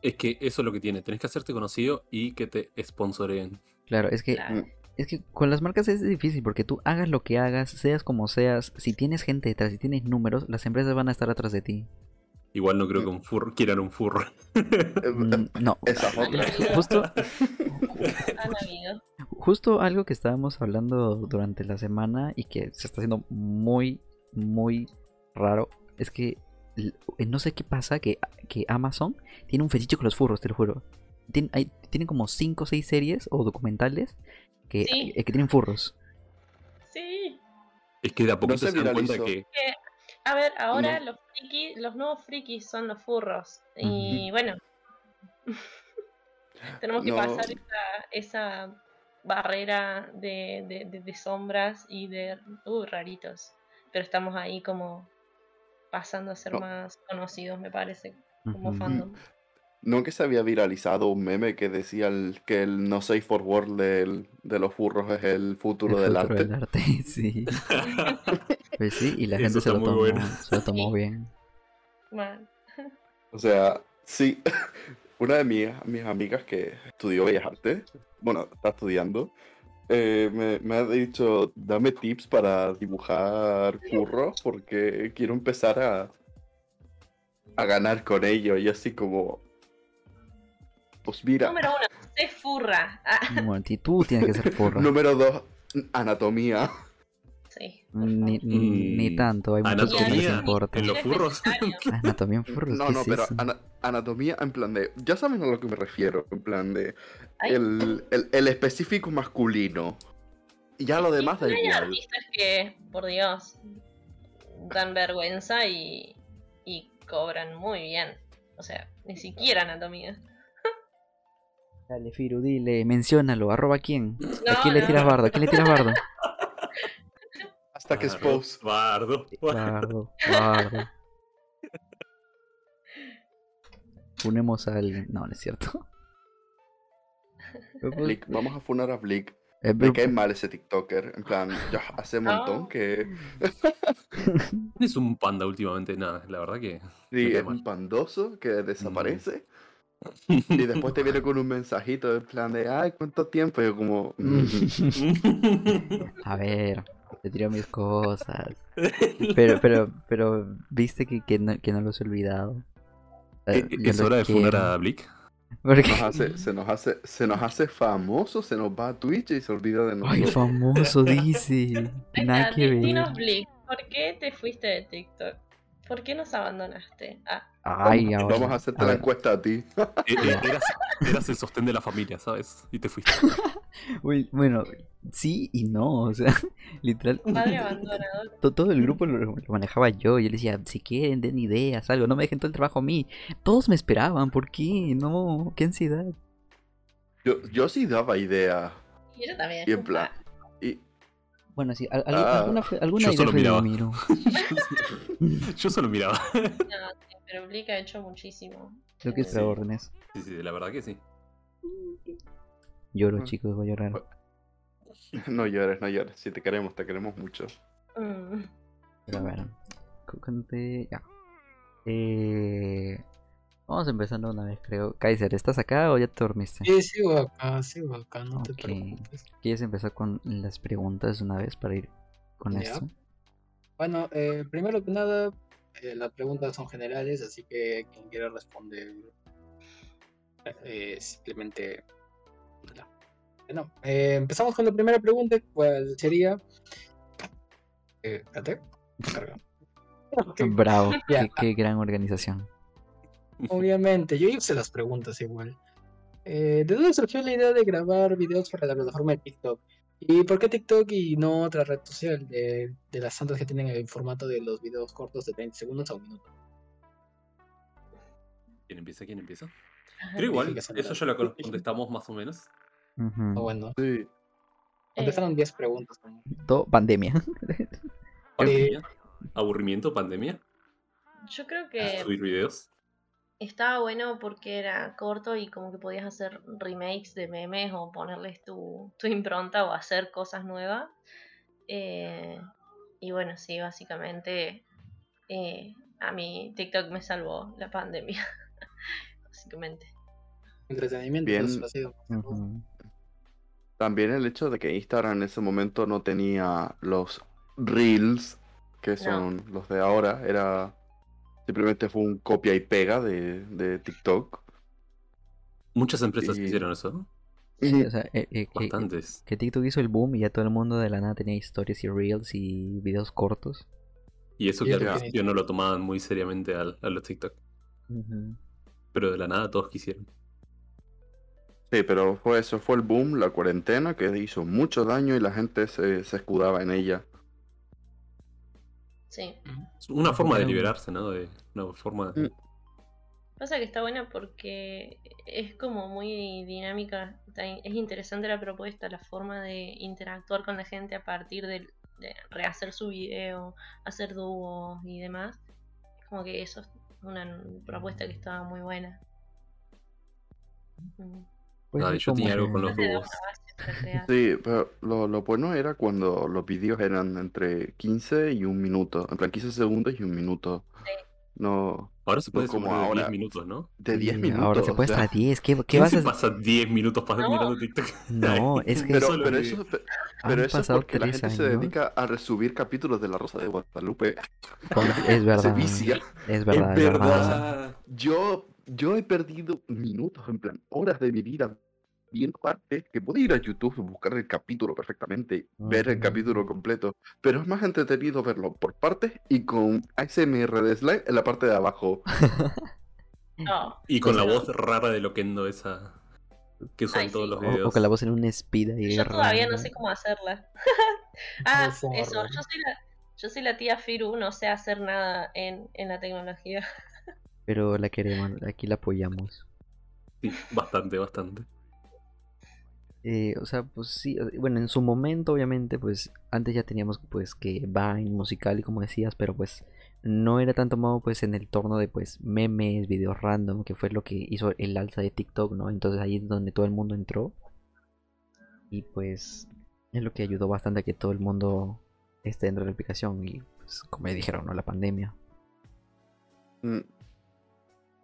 Es que eso es lo que tiene, tenés que hacerte conocido y que te sponsoren. Claro, es que mm. es que con las marcas es difícil porque tú hagas lo que hagas, seas como seas, si tienes gente detrás, si tienes números, las empresas van a estar atrás de ti. Igual no creo que un furro quieran un furro. Mm, no. Justo, justo algo que estábamos hablando durante la semana y que se está haciendo muy, muy raro es que no sé qué pasa que, que Amazon tiene un fetiche con los furros, te lo juro. Tienen, hay, tienen como 5 o 6 series o documentales que, eh, que tienen furros. Sí. Es que de a poco se, dan cuenta que... A ver, ahora los frikis, los nuevos frikis son los furros. Y bueno, tenemos que pasar esa, esa barrera de, de, sombras y de uh, raritos. Pero estamos ahí como pasando a ser más conocidos, me parece, como fandom. ¿No que se había viralizado un meme que decía que el no safe for world de los furros es el futuro, del, arte? del arte? sí. pues sí, y la gente se lo, tomó, se lo, tomó, bien. O sea, sí. Una de mis, mis amigas que estudió Bellas Artes, bueno, está estudiando, eh, me, me, ha dicho, dame tips para dibujar furros porque quiero empezar a, a ganar con ello. Y así como, pues mira. Número uno, sé furra. Ah. y tú tienes que ser furra. Número dos, anatomía. Sí. Ni, ni, tanto, hay muchos que les importa. ¿En los furros? anatomía en furros. No, no, pero anatomía en plan de. Ya saben a lo que me refiero. En plan de. El, el, el, específico masculino. Y ya lo demás da igual. Hay artistas que, por Dios, dan vergüenza y, y cobran muy bien. O sea, ni siquiera anatomía. Dale, Firu, dile, menciónalo, arroba quién. ¿A quién le tiras bardo? ¿A quién le tiras bardo? Hasta que expose. Bardo. Bardo, bardo. Funemos a alguien. No, no es cierto. Blick, vamos a funar a Blick. Eh, me cae mal ese TikToker. En plan, ya hace un montón que. es un panda últimamente, nada, la verdad que. Sí, es un pandoso que desaparece. Y después te viene con un mensajito en plan de, ay, ¿cuánto tiempo? Y yo como... Mm". A ver, te tiro mis cosas. Pero, pero, pero, ¿viste que, que, no, que no los he olvidado? Eh, ¿Es hora de fundar a Blick? se, nos hace, se nos hace famoso, se nos va a Twitch y se olvida de nosotros. Ay, famoso, dice. Nada que ver. Blick, ¿por qué te fuiste de TikTok? ¿Por qué nos abandonaste? Ah. Ay, vamos, vamos a hacerte la encuesta a ti. Eh, eh, eras, el sostén de la familia, ¿sabes? Y te fuiste. Uy, bueno, sí y no, o sea, literal. Padre abandonado. Todo el grupo lo, manejaba yo. Yo le decía, si quieren, den ideas, algo, no me dejen todo el trabajo a mí. Todos me esperaban, ¿por qué? No, qué ansiedad. Yo, yo sí daba idea. Y yo también. Y en plan, bueno, sí, ah, alguna, alguna yo solo miraba. yo solo miraba. No, pero Blick ha hecho muchísimo. Creo que es órdenes. Sí, sí, la verdad que sí. Lloro, mm. chicos, voy a llorar. No llores, no llores. Si te queremos, te queremos mucho. Mm. Pero a ver, ya. Eh, Vamos empezando una vez, creo. Kaiser, ¿estás acá o ya te dormiste? Sí, sigo acá, sigo acá, no te preocupes. ¿Quieres empezar con las preguntas una vez para ir con esto? Bueno, eh, primero que nada, eh, las preguntas son generales, así que quien quiera responder, eh, simplemente. Bueno, empezamos con la primera pregunta, cuál sería. espérate, Bravo, qué gran organización. Obviamente, yo hice las preguntas igual. Eh, ¿De dónde surgió la idea de grabar videos para la plataforma de TikTok? ¿Y por qué TikTok y no otra red social de, las santas que tienen el formato de los videos cortos de 20 segundos a un minuto? ¿Quién empieza? ¿Quién empieza? Pero igual, eso ya lo contestamos más o menos. Ah, bueno. Sí. Eh. Contestaron 10 preguntas. Todo pandemia. ¿Pandemia? aburrimiento, pandemia? Yo creo que subir videos. Estaba bueno porque era corto y como que podías hacer remakes de memes o ponerles tu, tu impronta o hacer cosas nuevas. Eh, y bueno, sí, básicamente eh, a mí TikTok me salvó la pandemia. básicamente. Entretenimiento. Bien. eso ha sido. Ujú. También el hecho de que Instagram en ese momento no tenía los Reels, que son los de ahora, era simplemente fue un copia y pega de, de TikTok. Muchas empresas Y- hicieron eso, ¿no? Sí, o sea, eh, eh, que, Bastantes. que TikTok hizo el boom y ya todo el mundo de la nada tenía historias y reels y videos cortos. Y eso que al principio no lo tomaban muy seriamente al- a los TikTok. Pero de la nada todos quisieron. Sí, pero fue eso, fue el boom, la cuarentena, que hizo mucho daño y la gente se, se escudaba en ella. Sí. Es una forma de liberarse, ¿no? De una forma de... Mm. Pasa que está buena porque es como muy dinámica, es interesante la propuesta, la forma de interactuar con la gente a partir de, rehacer su video, hacer dúos y demás. Como que eso es una propuesta que estaba muy buena. Pues Ah, es yo tenía algo con los dúos. Sí, pero lo, lo bueno era cuando los vídeos eran entre 15 y un minuto, en plan 15 segundos y un minuto. No, Ahora se puede No como de 10 ahora. minutos, ¿no? de 10 Sí, minutos. Ahora se o puede sea, hasta 10. ¿Qué, qué ¿Quién vas se a pasa 10 minutos para No. mirando TikTok? No, es que Pero, Solo pero eso, pero eso es pasado porque la gente se años. dedica a resubir capítulos de La Rosa de Guadalupe. Es Se verdad. vicia. Es verdad, es verdad. verdad. Yo, yo he perdido minutos, en plan, horas de mi vida viendo partes que puedo ir a YouTube y buscar el capítulo perfectamente, ver el capítulo completo, pero es más entretenido verlo por partes y con ASMR de slide en la parte de abajo. No, Y con la no. voz rara de Loquendo esa que usan Ay, todos sí. los O, videos. o con la voz en un speed ahí Yo todavía no sé cómo hacerla. ah, Por eso, yo soy la, yo soy la tía Firu, no sé hacer nada en, en la tecnología. Pero la queremos, aquí la apoyamos. Sí, bastante, bastante. Eh, o sea, pues sí, bueno, en su momento obviamente, pues antes ya teníamos pues que Vine, musical y como decías, pero pues no era tan tomado pues en el torno de pues memes, videos random, que fue lo que hizo el alza de TikTok, ¿no? Entonces ahí es donde todo el mundo entró y pues es lo que ayudó bastante a que todo el mundo esté dentro de la aplicación y pues como dijeron, ¿no? La pandemia. Mm.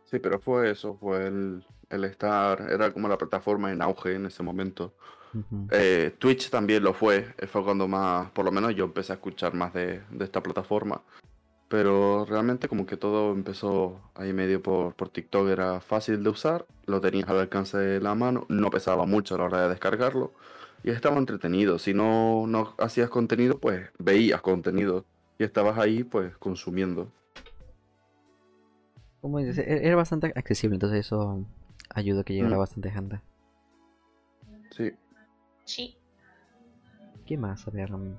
Sí, pero fue eso, fue el, el estar, era como la plataforma en auge en ese momento. Eh, Twitch también lo fue, eh, fue cuando más, por lo menos yo empecé a escuchar más de, de esta plataforma. Pero realmente como que todo empezó ahí medio por, por TikTok, era fácil de usar, lo tenías al alcance de la mano, no pesaba mucho a la hora de descargarlo y estaba entretenido. Si no, no hacías contenido, pues veías contenido y estabas ahí pues consumiendo. Como dices, e- era bastante accesible, entonces eso ayudó a que llegara Mm. bastante gente. Sí. Sí. ¿Qué más? A ver. mm,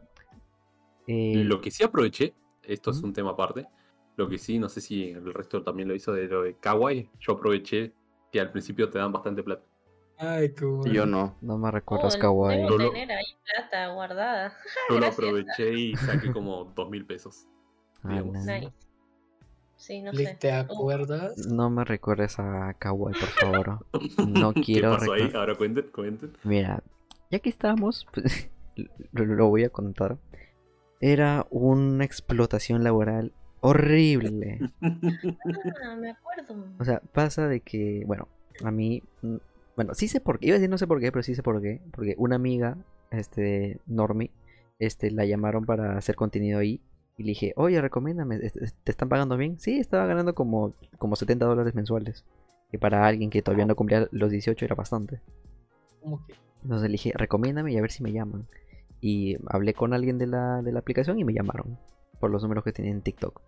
eh, Lo que sí aproveché, esto es Ujú. un tema aparte, lo que sí, no sé si el resto también lo hizo de lo de Kawaii, yo aproveché que al principio te dan bastante plata. Ay. Y yo no. No me Oh, recuerdas Kawaii. debo Solo- tener ahí plata guardada. Yo lo aproveché y saqué como dos mil pesos. digamos. Ala. Nice. Sí, no Lick, sé. ¿Te acuerdas? No me recuerdes a Kawaii, por favor. No ¿Qué quiero pasó ahí? Ahora cuenten, comenten. Mira, ya que estamos, pues, lo, lo voy a contar. Era una explotación laboral horrible. Ah, me acuerdo. O sea, pasa de que, bueno, a mí, mm, bueno, sí sé por qué, iba a decir no sé por qué, pero sí sé por qué, porque una amiga, este, Normi, este, la llamaron para hacer contenido ahí y le dije, oye, recomiéndame, ¿est- est- ¿te están pagando bien? Sí, estaba ganando como, como 70 dólares mensuales, que para alguien que todavía no cumplía los 18 era bastante. ¿Cómo que? Entonces le dije, recomiéndame y a ver si me llaman. Y hablé con alguien de la, de la aplicación y me llamaron por los números que tenía en TikTok.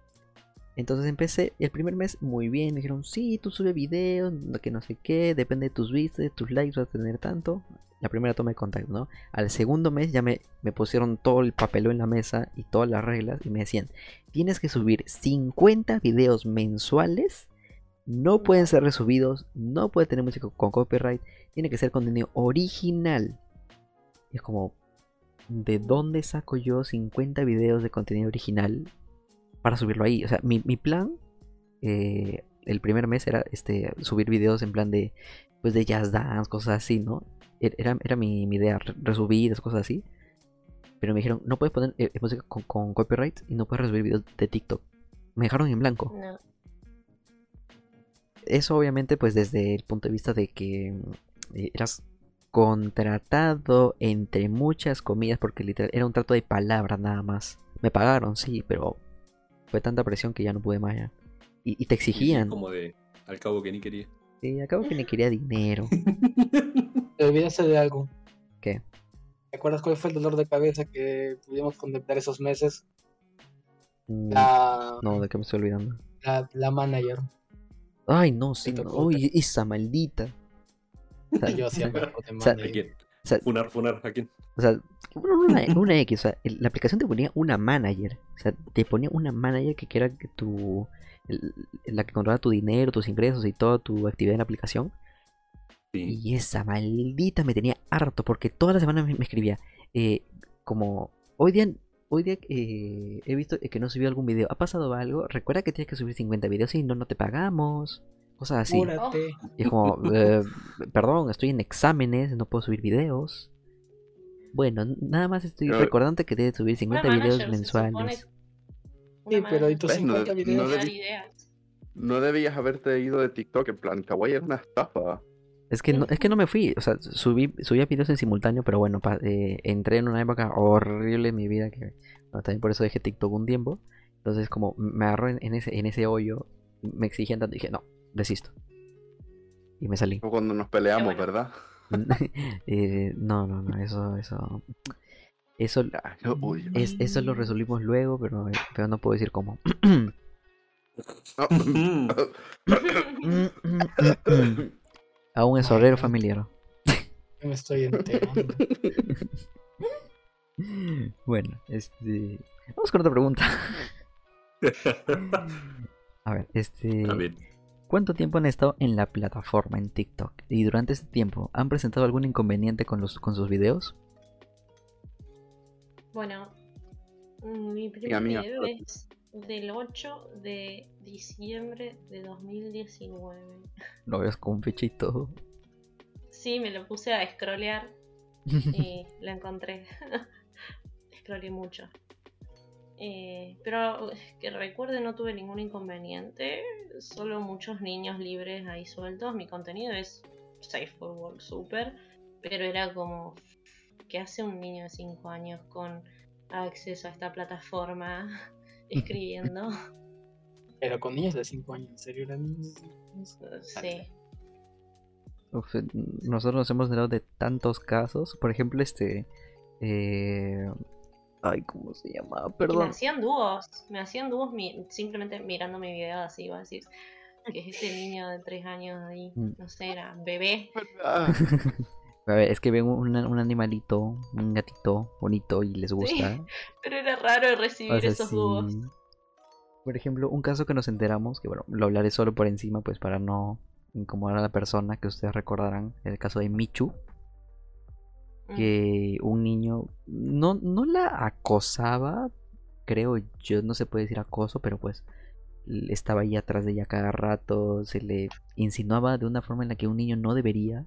Entonces empecé el primer mes muy bien. Me dijeron, sí, tú sube videos, que no sé qué, depende de tus vistas, tus likes, vas a tener tanto. La primera toma de contacto, ¿no? Al segundo mes ya me, me pusieron todo el papelón en la mesa y todas las reglas y me decían, tienes que subir 50 videos mensuales. No pueden ser resubidos, no puede tener música con copyright, tiene que ser contenido original. Es como, ¿de dónde saco yo 50 videos de contenido original para subirlo ahí. O sea, mi, plan eh, el primer mes era este subir videos en plan de pues de jazz dance, cosas así, ¿no? E, era, era mi, idea, resubidas, cosas así. Pero me dijeron, no puedes poner eh, música con, copyright y no puedes resubir videos de TikTok. Me dejaron en blanco. Eso obviamente pues desde el punto de vista de que eh, eras contratado entre muchas comillas porque literal era un trato de palabras nada más. Me pagaron, sí, pero fue tanta presión que ya no pude más ya. Y, te exigían. Como de, al cabo que ni quería. Sí, al cabo que ni quería dinero. Te olvidaste de algo. ¿Qué? ¿Te acuerdas cuál fue el dolor de cabeza que tuvimos contemplar esos meses? Mm, la... No, ¿de qué me estoy olvidando? La, la manager. Ay, no, sí, no. Uy, esa maldita. yo hacía o sea, funar, funar, ¿a quién? O sea, una, una X, o sea, la aplicación te ponía una manager. O sea, te ponía una manager que era tu. la que controla tu dinero, tus ingresos y toda tu actividad en la aplicación. Y esa maldita me tenía harto porque todas las semanas me, escribía. Eh, como, hoy día, hoy día eh, he visto que no subió algún video. ¿Ha pasado algo? Recuerda que tienes que subir 50 videos y no, no te pagamos. Cosas así. Y es como, eh, perdón, estoy en exámenes, no puedo subir videos. Bueno, nada más estoy recordando que debes subir 50 videos mensuales. Sí, pero ¿y tus 50 videos? No, debías haberte ido de TikTok, en plan, Kawaii es una estafa. Es que no, es que no me fui, o sea, subí, subía videos en simultáneo, pero bueno, eh, entré en una época horrible en mi vida que también por eso dejé TikTok un tiempo. Entonces como me agarró en, ese, en ese hoyo, me exigían tanto, dije, no, desisto. Y me salí. Cuando nos peleamos, ¿verdad? Eh, no, no, no, eso, eso. Eso, es, eso lo resolvimos luego, pero, pero no puedo decir cómo. Aún es horrero familiar. Me estoy enterando. bueno, este. Vamos con otra pregunta. A ver, este. ¿Cuánto tiempo han estado en la plataforma en TikTok? Y durante ese tiempo, ¿han presentado algún inconveniente con, los, con sus videos? Bueno, mi primer video es del 8 de diciembre de 2019. Lo ves con todo. Sí, me lo puse a scrollear y lo encontré. Scrolleé mucho. Eh, pero que recuerde no tuve ningún inconveniente, solo muchos niños libres ahí sueltos. Mi contenido es safe for work super, pero era como que hace un niño de 5 años con acceso a esta plataforma escribiendo. Pero con niños de 5 años, ¿en serio eran Sí. nosotros nos hemos enterado de tantos casos. Por ejemplo, este. Eh, Ay, ¿cómo se llama? Perdón. me hacían dúos, me hacían dúos simplemente mirando mi video así, iba a decir que es este niño de tres años ahí, mm. no sé, era bebé. a ver, es que ven un, animalito, un gatito bonito y les gusta. pero era raro recibir esos dúos. Por ejemplo, un caso que nos enteramos, que bueno, lo hablaré solo por encima, pues para no incomodar a la persona, que ustedes recordarán, el caso de Michu, que un niño no, no la acosaba, creo yo, no se puede decir acoso, pero pues estaba ahí atrás de ella cada rato, se le insinuaba de una forma en la que un niño no debería.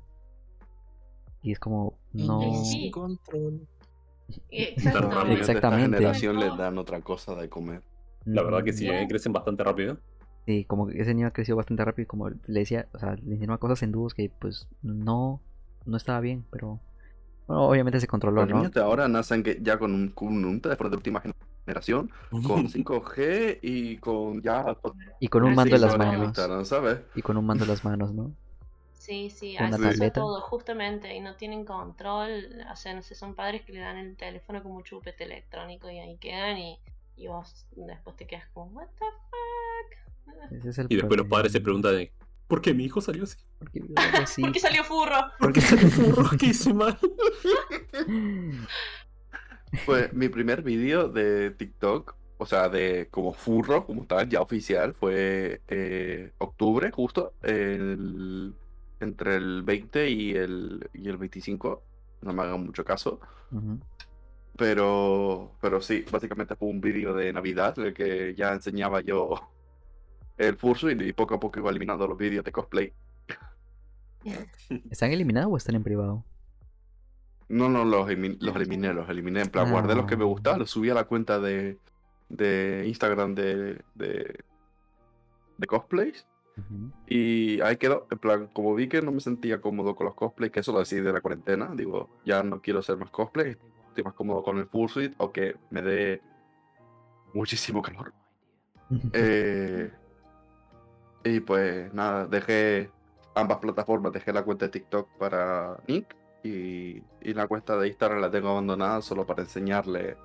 Y es como, no... control. Exactamente. Exactamente. generación le dan otra cosa de comer. La verdad que sí, eh, crecen bastante rápido. Sí, como que ese niño creció bastante rápido y como le decía, o sea, le insinuaba cosas en dúos que pues no, no estaba bien, pero obviamente se controló, Los niños de ahora nacen que ya con un, un teléfono de última generación, con 5G y con ya... Y con un mando en las manos. ¿sabes? Y con un mando en las manos, ¿no? Sí, sí, así todo, justamente, y no tienen control, o sea, no sé, son padres que le dan el teléfono como un chupete electrónico y ahí quedan y, y vos después te quedas como, what the fuck. y después los padres se preguntan de, ¿Por qué mi hijo salió así? ¿Por qué, salió furro? ¿Por qué salió furro? ¿Qué hice mal? Pues mi primer vídeo de TikTok, o sea, de como furro, como tal, ya oficial, fue eh, octubre, justo, entre el 20 y el, y el 25. No me hagan mucho caso. Pero, pero sí, básicamente fue un vídeo de Navidad en el que ya enseñaba yo el Fursuit y poco a poco iba eliminando los vídeos de cosplay. ¿Están eliminados o están en privado? No, no, los, los eliminé, los eliminé. En plan, guardé los que me gustaban, los subí a la cuenta de, de Instagram de, de, de cosplays. Y ahí quedó, en plan, como vi que no me sentía cómodo con los cosplays, que eso lo decidí de la cuarentena, digo, ya no quiero hacer más cosplay, estoy más cómodo con el fursuit, aunque me dé muchísimo calor. eh, y pues nada, dejé ambas plataformas, dejé la cuenta de TikTok para Nick y, la cuenta de Instagram la tengo abandonada solo para enseñarle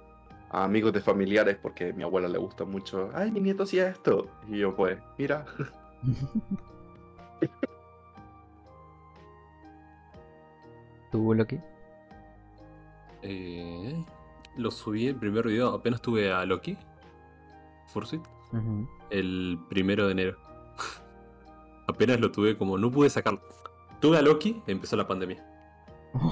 a amigos de familiares porque a mi abuela le gusta mucho. Ay, mi nieto hacía esto. Y yo pues, mira. ¿Tú, Loki? Eh, lo subí el primer video, apenas tuve a Loki, Fursuit, el primero de enero. apenas lo tuve como, no pude sacarlo. Tuve a Loki, empezó la pandemia.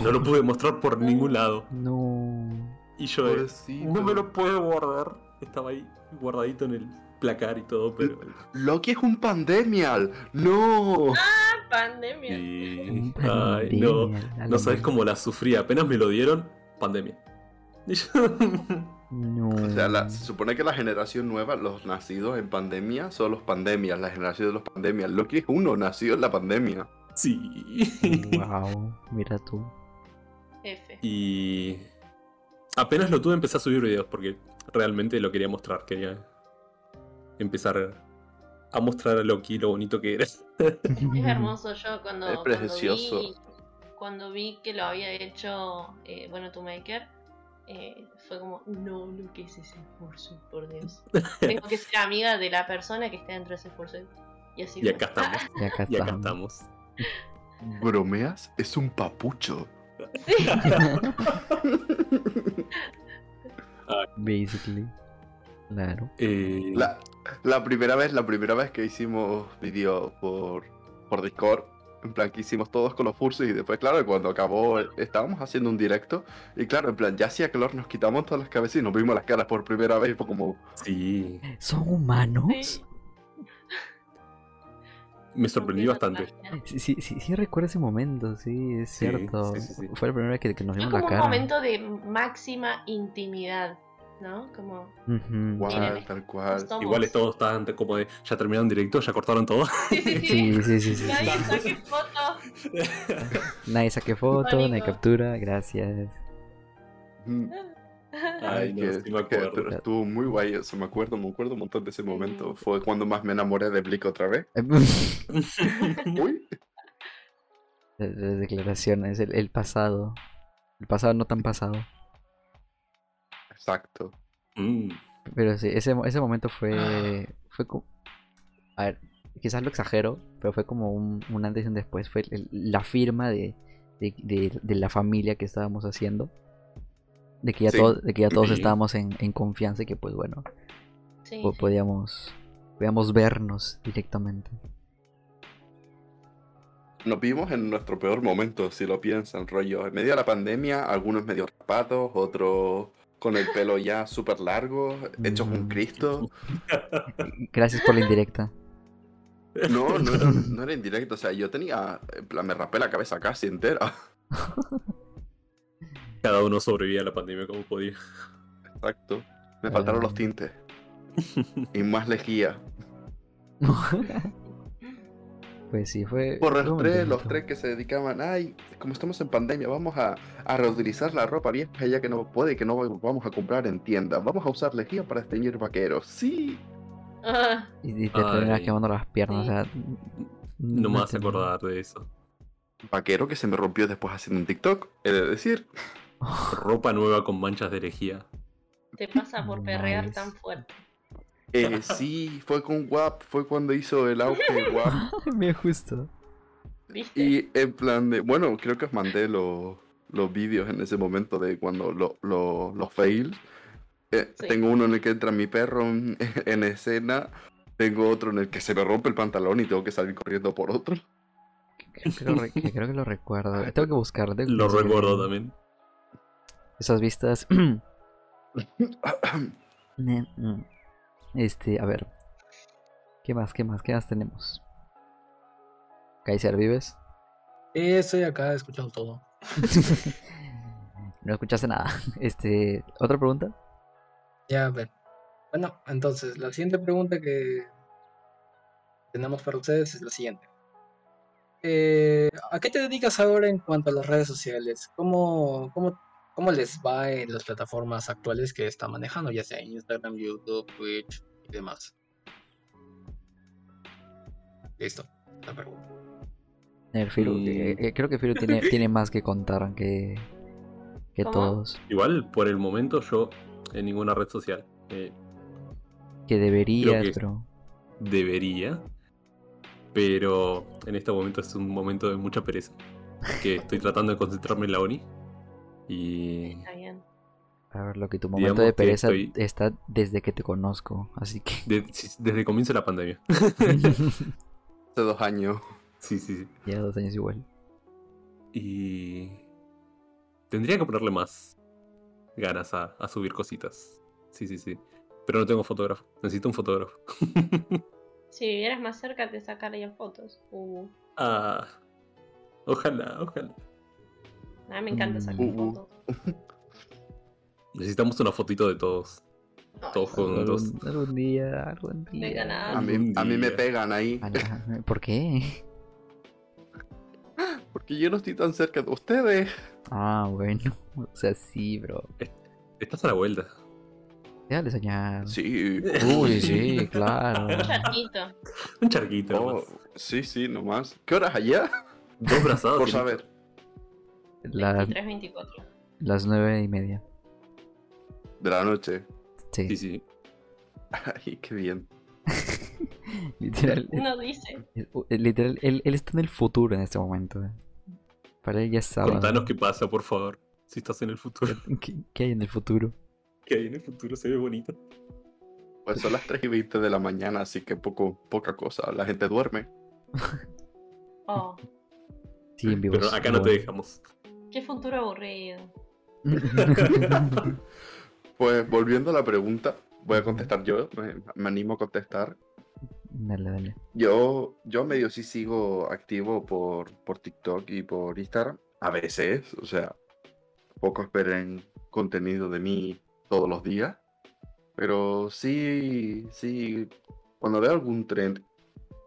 No lo pude mostrar por ningún lado. No. Y yo no me lo puedo guardar. Estaba ahí guardadito en el placar y todo, pero. Loki es un pandemial. No. Ah, pandemia. Ay, no. No sabes cómo la sufrí. Apenas me lo dieron, pandemia. No. O sea, se supone que la generación nueva, los nacidos en pandemia, son los pandemias, la generación de los pandemias. Loki es uno nacido en la pandemia. Sí. Wow, mira tú. F. Y apenas lo tuve empecé a subir videos porque realmente lo quería mostrar, quería empezar a mostrar a Loki lo bonito que era. Es hermoso yo cuando, es precioso. Cuando, vi, que lo había hecho, eh, bueno, tu maker, eh, fue como, no, lo que es ese curso, por Dios. Tengo que ser amiga de la persona que esté dentro de ese curso. Y, así y acá estamos. Y acá, y acá estamos. ¿Bromeas? Es un papucho. Basically. Claro. Eh, la, primera vez, la primera vez que hicimos vídeo por, por Discord, en plan que hicimos todos con los fursos y después, claro, cuando acabó, estábamos haciendo un directo y claro, en plan, ya hacía calor, nos quitamos todas las cabezas y nos vimos las caras por primera vez y fue como... Sí. ¿Son humanos? me sorprendí bastante. Sí, sí, sí, recuerdo ese momento, sí, es cierto. Fue la primera vez que, nos vimos la cara. un momento de máxima intimidad, ¿no? Como... Igual, tal cual. Igual todos estaban como de, ya terminaron directo, ya cortaron todo. Sí, sí, sí. sí, sí, Nadie saque foto. nadie saque foto, nadie captura, gracias. Ay, que, pero estuvo muy guay, eso me acuerdo, me acuerdo un montón de ese momento. Fue cuando más me enamoré de Blick otra vez. Uy. Las declaraciones, el, el, pasado. El pasado no tan pasado. Exacto. Mm. Pero sí, ese, ese momento fue. Fue como. A ver, quizás lo exagero, pero fue como un, un antes y un después. Fue la firma de, de, de, de la familia que estábamos haciendo de que ya, de que ya todos estábamos en, confianza y que pues bueno, podíamos, podíamos vernos directamente. Nos vimos en nuestro peor momento, si lo piensan, rollo. En medio de la pandemia, algunos medio rapados, otros con el pelo ya súper largo, hechos un Cristo. Gracias por la indirecta. No, no era, no era indirecto, o sea, yo tenía, me rapé la cabeza casi entera. Cada uno sobrevivía a la pandemia como podía. Exacto. Me faltaron los tintes. y más lejía. pues sí, fue. Por los tres, los tres que se dedicaban, ay, como estamos en pandemia, vamos a, reutilizar la ropa vieja ya que no puede, que no vamos a comprar en tiendas. Vamos a usar lejía para esteñir vaqueros. Sí. Ah. Y, te terminas quemando las piernas, o sea. No me vas a acordar de eso. Vaquero que se me rompió después haciendo un TikTok, he de decir. Ropa nueva con manchas de herejía. Te pasa por perrear tan fuerte. Eh, sí, fue con WAP, fue cuando hizo el auge de WAP. Me justo. ¿Viste? Y en plan de, bueno, creo que os mandé los, los vídeos en ese momento de cuando los fails. Eh, tengo uno en el que entra mi perro en, escena, tengo otro en el que se me rompe el pantalón y tengo que salir corriendo por otro. Creo que lo, recuerdo. Tengo que buscar. lo recuerdo también. esas vistas. Este, a ver. ¿Qué más? ¿Qué más? ¿Qué más tenemos? Kaiser, ¿vives? estoy acá escuchando todo. no escuchaste nada. Este, ¿otra pregunta? Ya, a ver. Bueno, entonces, la siguiente pregunta que tenemos para ustedes es la siguiente. Eh, ¿A qué te dedicas ahora en cuanto a las redes sociales? ¿Cómo, cómo, cómo les va en las plataformas actuales que está manejando, ya sea Instagram, YouTube, Twitch y demás? Listo, la pregunta. Eh, eh, creo que Firu tiene, tiene más que contar que, que todos. Igual, por el momento, yo en ninguna red social. que debería, pero. Debería pero en este momento es un momento de mucha pereza. Que estoy tratando de concentrarme en la ONI. Y. Está bien. A ver, lo que tu momento de pereza está desde que te conozco, así que. desde el comienzo de la pandemia. Hace dos años. Sí, sí, sí. Ya dos años igual. Y. Tendría que ponerle más ganas a, a subir cositas. Sí, sí, sí. Pero no tengo fotógrafo. Necesito un fotógrafo. Si vivieras más cerca te sacarían fotos. Uh. Ah, ojalá, ojalá. A mí me encanta sacar uh, uh. fotos. Necesitamos una fotito de todos. todos juntos. Algún, día, algún día. A mí, a mí me pegan ahí. ¿Por qué? Porque yo no estoy tan cerca de ustedes. Ah, bueno. O sea, sí, bro. Estás a la vuelta. Déjale soñar. Sí. Uy, sí, claro. Un charquito. Un charquito. Oh, sí, sí, nomás. ¿Qué horas allá? Dos brazados. Por saber. Las, 24. Las nueve y media. De la noche. Sí. Sí, sí. Ay, qué bien. literal. No dice. Literal, él, él, está en el futuro en este momento. Para él ya sabe. Contanos qué pasa, por favor. Si estás en el futuro. ¿Qué, qué hay en el futuro? que hay en el futuro se ve bonito. Pues son las 3 y 20 de la mañana, así que poco, poca cosa. La gente duerme. Oh. Sí, en vivo. Pero acá no te dejamos. Qué futuro aburrido. pues volviendo a la pregunta, voy a contestar yo. Me, animo a contestar. Dale, dale. Yo, yo medio sí sigo activo por, por TikTok y por Instagram. A veces, o sea, poco esperen contenido de mí todos los días. Pero sí, sí, cuando veo algún trend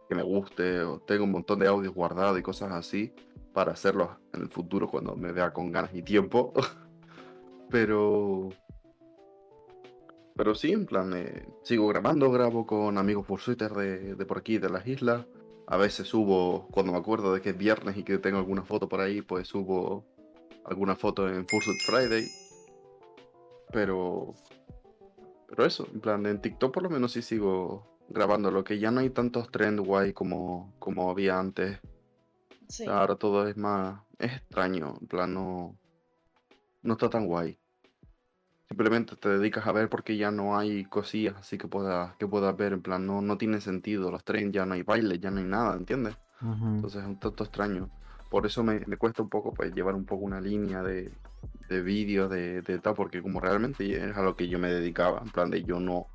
que me guste o tengo un montón de audios guardados y cosas así para hacerlos en el futuro cuando me vea con ganas y tiempo. pero pero sí, en plan, eh, sigo grabando, grabo con amigos por Twitter de, de, por aquí, de las islas. A veces subo, cuando me acuerdo de que es viernes y que tengo alguna foto por ahí, pues subo alguna foto en Fursuit Friday. Pero. Pero eso, en plan, en TikTok por lo menos sí sigo grabando, lo que ya no hay tantos trends guay como, como había antes. Ahora todo es más. Es extraño, en plan, no. No está tan guay. Simplemente te dedicas a ver porque ya no hay cosillas así que puedas que puedas ver, en plan, no, no tiene sentido. Los trends ya no hay baile, ya no hay nada, ¿entiendes? Entonces es un tanto extraño. Por eso me, me cuesta un poco pues llevar un poco una línea de, de vídeos, de, tal, porque como realmente es a lo que yo me dedicaba, en plan de yo no,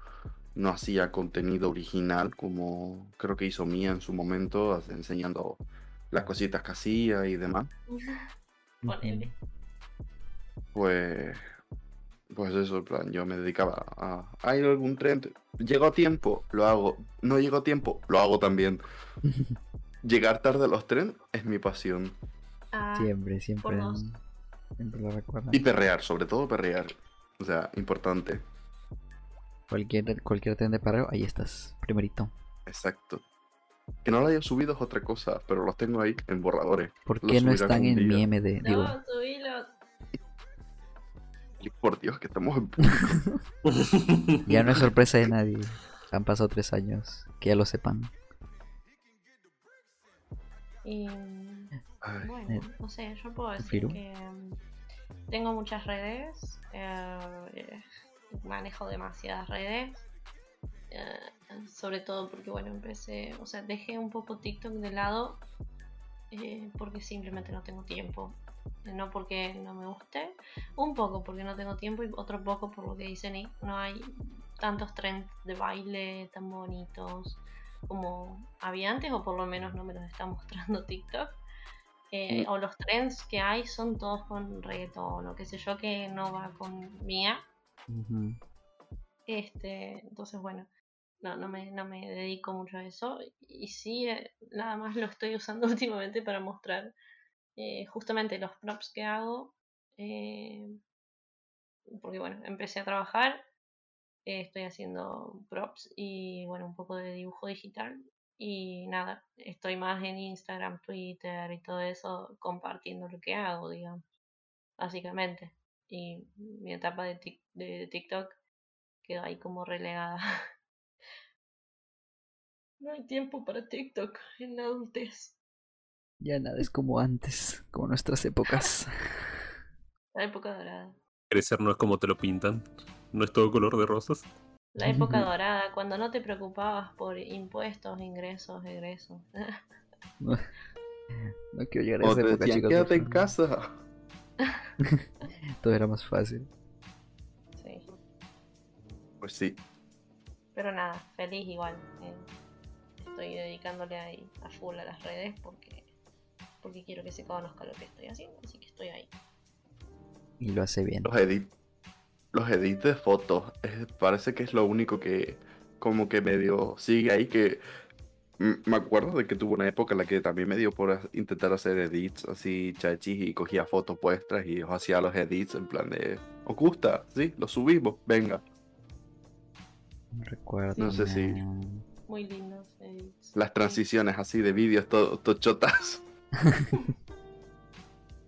no hacía contenido original como creo que hizo Mía en su momento, enseñando las cositas que hacía y demás. Pues, pues eso, en plan, yo me dedicaba a, ¿hay algún trend? Llegó tiempo, lo hago. No llegó tiempo, lo hago también. Llegar tarde a los trends es mi pasión. Ah, siempre, siempre. Y perrear, sobre todo perrear. O sea, importante. Cualquier, cualquier tren de perreo, ahí estás, primerito. Exacto. Que no lo haya subido es otra cosa, pero los tengo ahí en borradores. ¿Por qué no están en mi MD? No, subilos. Y por Dios, que estamos en público. ya no es sorpresa de nadie. Han pasado tres años. Que ya lo sepan. Y bueno, no sé, yo puedo decir que mm, tengo muchas redes, eh, manejo demasiadas redes, eh, sobre todo porque, bueno, empecé, o sea, dejé un poco TikTok de lado eh, porque simplemente no tengo tiempo. no porque no me guste, un poco porque no tengo tiempo y otro poco por lo que dice Nick, no hay tantos trends de baile tan bonitos como había antes o por lo menos no me los está mostrando TikTok. Eh, mm. O los trends que hay son todos con reggaetón o qué sé yo que no va con mía. Este, entonces bueno, no, no me, no me dedico mucho a eso. Y sí, eh, nada más lo estoy usando últimamente para mostrar eh, justamente los props que hago. Eh, porque bueno, empecé a trabajar, estoy haciendo props y bueno, un poco de dibujo digital. Y nada, estoy más en Instagram, Twitter y todo eso compartiendo lo que hago, digamos, básicamente. Y mi etapa de, de TikTok quedó ahí como relegada. No hay tiempo para TikTok en la adultez. Ya nada es como antes, como nuestras épocas. La época dorada. Crecer no es como te lo pintan, no es todo color de rosas. La época dorada, cuando no te preocupabas por impuestos, ingresos, egresos. no, quiero llegar a esa época, chicos. Quédate en casa. todo era más fácil. Sí. Pues sí. Pero nada, feliz igual. Eh estoy dedicándole ahí a full a las redes porque, porque quiero que se conozca lo que estoy haciendo, así que estoy ahí. Y lo hace bien. Los edits los edits de fotos, parece que es lo único que como que medio sigue ahí, que me acuerdo de que tuvo una época en la que también me dio por intentar hacer edits así chachis y cogía fotos puestas y hacía los edits en plan de, ¿os gusta? Sí, lo subimos, venga. Recuerdo. No sé si... Muy lindos. Las transiciones así de vídeos todo, chotas.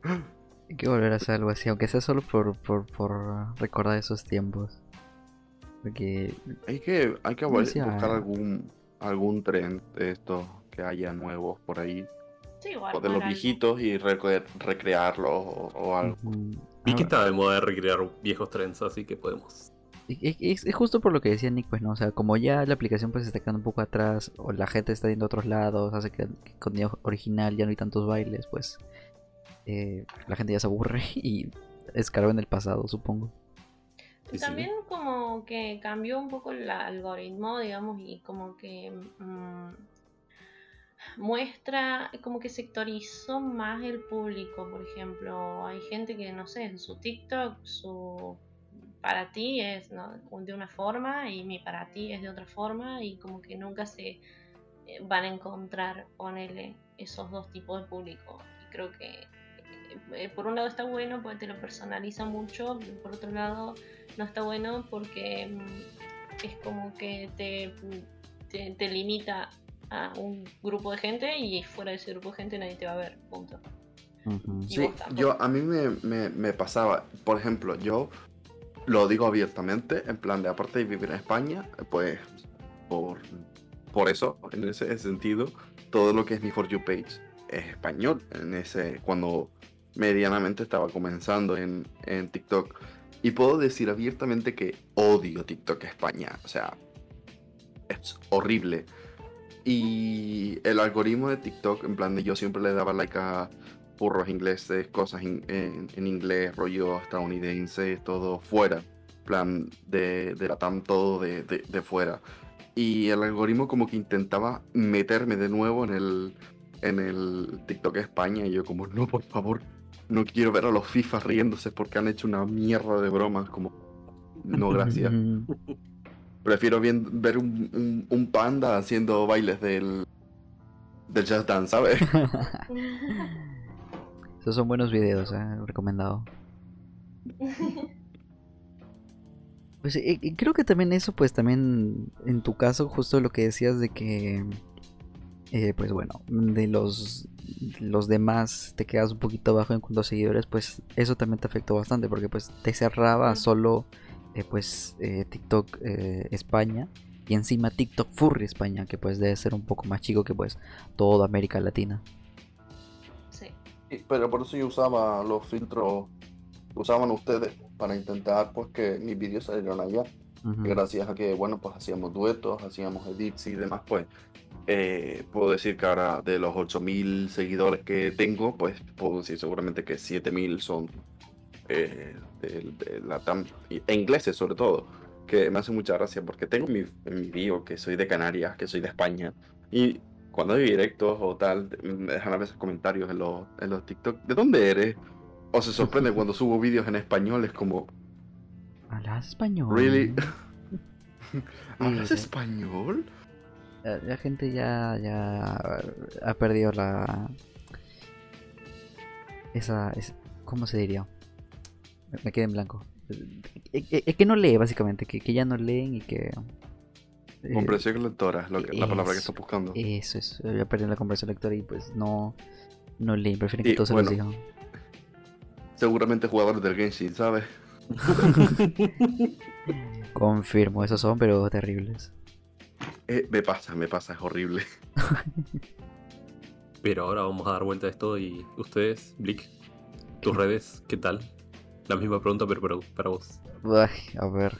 Hay que volver a hacer algo así, aunque sea solo por, por, por recordar esos tiempos. Porque... Hay que, hay que buscar algún, algún tren de estos que haya nuevos por ahí. Sí, igual, o de los viejitos y recrearlos o, algo. Vi que estaba de moda de recrear viejos trends, así que podemos es, justo por lo que decía Nick, pues no, o sea, como ya la aplicación pues está quedando un poco atrás o la gente está yendo a otros lados, hace que, con contenido original ya no hay tantos bailes, pues eh, la gente ya se aburre y escarba en el pasado, supongo. También como que cambió un poco el algoritmo, digamos, y como que mm, muestra, como que sectorizó más el público, por ejemplo, hay gente que, no sé, en su TikTok, su para ti es de una forma y mi para ti es de otra forma y como que nunca se eh, van a encontrar, ponele, esos dos tipos de público. Y creo que eh, eh, por un lado está bueno porque te lo personaliza mucho, por otro lado no está bueno porque mm, es como que te, te, limita a un grupo de gente y fuera de ese grupo de gente nadie te va a ver, punto. Sí, yo a mí me, me, me, pasaba, por ejemplo, yo lo digo abiertamente, en plan de aparte de vivir en España, pues por, por eso, en ese sentido, todo lo que es mi For You page es español. En ese, cuando medianamente estaba comenzando en, en TikTok. Y puedo decir abiertamente que odio TikTok España. O sea, es horrible. Y el algoritmo de TikTok, en plan de yo siempre le daba like a burros ingleses, cosas en, inglés, rollo estadounidense, todo fuera, plan de, de la TAM, todo de, de, fuera. Y el algoritmo como que intentaba meterme de nuevo en el, en el TikTok España y yo como, no, por favor, no quiero ver a los FIFA riéndose porque han hecho una mierda de bromas, como, no, gracias. Prefiero bien, ver un, un, panda haciendo bailes del, del Just Dance, ¿sabes? Son buenos videos, eh, recomendado. Pues eh, creo que también eso, pues también en tu caso, justo lo que decías de que, eh, pues bueno, de los, los demás te quedas un poquito abajo en cuanto a seguidores, pues eso también te afectó bastante porque pues te cerraba solo pues TikTok España y encima TikTok Furry España, que pues debe ser un poco más chico que pues toda América Latina pero por eso yo usaba los filtros que usaban ustedes para intentar pues que mis vídeos salieran allá. Gracias a que, bueno, pues hacíamos duetos, hacíamos edits y demás, pues eh, puedo decir que ahora de los 8000 seguidores que tengo, pues puedo decir seguramente que 7000 son eh, de, la TAM, e ingleses sobre todo, que me hace mucha gracia porque tengo mi, mi bio que soy de Canarias, que soy de España, y cuando hay directos o tal, me dejan a veces comentarios en los, en los TikTok, ¿de dónde eres? O se sorprende cuando subo vídeos en español, es como... ¿Hablas español? ¿Really? ¿Hablas español? la, gente ya, ya ha perdido la... Esa, ¿Cómo se diría? Me quedé en blanco. Es que no lee, básicamente, que, que ya no leen y que... Eh, comprensión lectora, lo la palabra que está buscando. Eso es, ya perdí la comprensión lectora y pues no, no leen, prefieren que todos se los digan. Seguramente jugadores del Genshin, ¿sabes? Confirmo, esos son, pero terribles. Eh, me pasa, me pasa, es horrible. Pero ahora vamos a dar vuelta a esto y ustedes, Blick, tus redes, ¿qué tal? La misma pregunta, pero para, vos. a ver.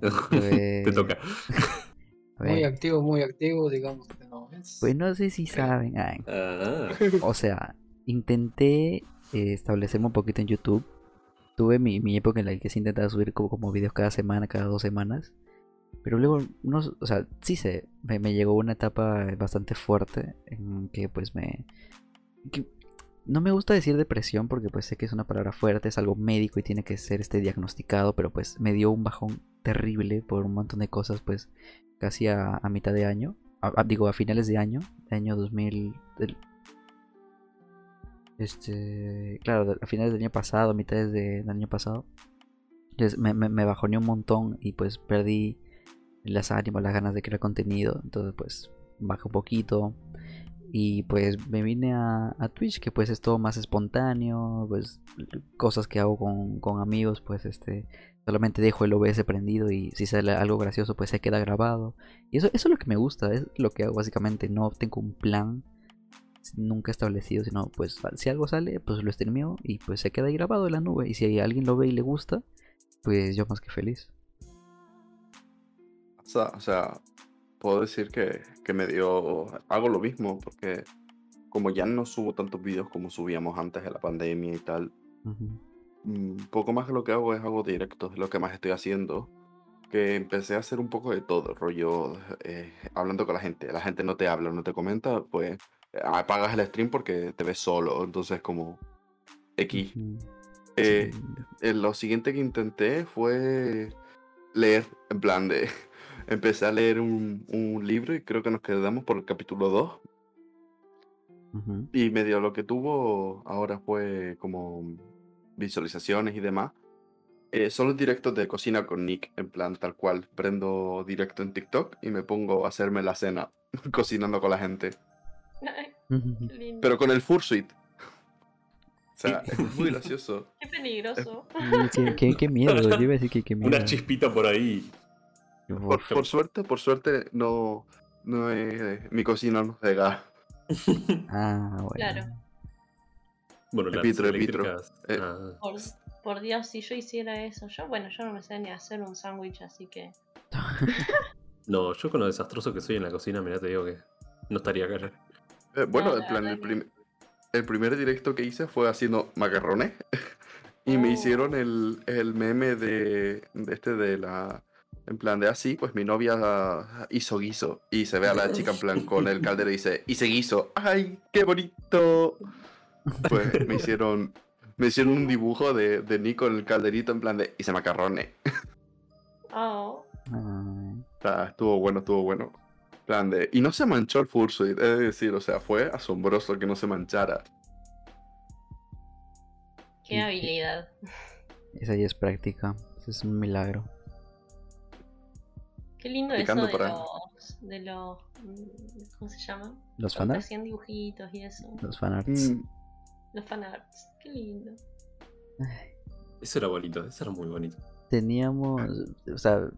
Te toca. Muy activo, muy activo, digamos que no es. Pues no sé si saben. Ah. O sea, intenté eh, establecerme un poquito en YouTube. Tuve mi, mi época en la que se intentaba subir como, como videos cada semana, cada dos semanas. Pero luego, unos, o sea, sí se, me, llegó una etapa bastante fuerte en que pues me... no me gusta decir depresión porque pues sé que es una palabra fuerte, es algo médico y tiene que ser este diagnosticado, pero pues me dio un bajón terrible por un montón de cosas pues casi a, mitad de año, digo a finales de año, año 2000... este, claro, a finales del año pasado, a mitades del año pasado. Entonces me, me, me bajoné un montón y pues perdí las ánimos, las ganas de crear contenido. Entonces pues bajé un poquito. Y pues me vine a, Twitch, que pues es todo más espontáneo, pues cosas que hago con, amigos, pues este, solamente dejo el OBS prendido y si sale algo gracioso pues se queda grabado. Y eso, eso es lo que me gusta, es lo que hago básicamente, no tengo un plan nunca establecido, sino pues si algo sale, pues lo streameo y pues se queda ahí grabado en la nube. Y si alguien lo ve y le gusta, pues yo más que feliz o sea, puedo decir que, me dio, hago lo mismo, porque como ya no subo tantos vídeos como subíamos antes de la pandemia y tal, mm, poco más que lo que hago es hago directos, es lo que más estoy haciendo. Que empecé a hacer un poco de todo, rollo, eh, hablando con la gente. La gente no te habla, no te comenta, pues eh, apagas el stream porque te ves solo, entonces como X. Eh, lo siguiente que intenté fue leer, en plan de empecé a leer un, libro y creo que nos quedamos por el capítulo 2. Y medio lo que tuvo ahora fue como visualizaciones y demás. Eh, son los directos de cocina con Nick, en plan tal cual. Prendo directo en TikTok y me pongo a hacerme la cena cocinando con la gente. Pero con el Fursuit. O sea, es muy gracioso. Qué peligroso. Qué, miedo, yo iba a decir que qué miedo. Una chispita por ahí. Por, suerte, por suerte, no, no es, mi cocina no gas. ah, bueno. Claro. Bueno, epitro, epitro. Eh, ah. Por, Dios, si yo hiciera eso, yo, bueno, yo no me sé ni hacer un sándwich, así que. no, yo con lo desastroso que soy en la cocina, mira, te digo que no estaría acá. Eh, bueno, en plan, el, el, primer directo que hice fue haciendo macarrones. y me oh. hicieron el, el meme de, de este de la en plan de así, pues mi novia hizo guiso. Y se ve a la chica en plan con el caldero y dice, hice guiso. ¡Ay, qué bonito! Pues me hicieron. Me hicieron un dibujo de, de Nico en el calderito en plan de. Hice macarrones. Oh. estuvo bueno, estuvo bueno. plan de. Y no se manchó el fursuit, es decir, o sea, fue asombroso que no se manchara. Qué habilidad. Esa ya es práctica. es un milagro. Qué lindo eso de los, de los. ¿Cómo se llama? Los fanarts. Hacían dibujitos y eso. Los fanarts. Mm. Los fanarts. Qué lindo. Eso era bonito, eso era muy bonito. Teníamos. O sea,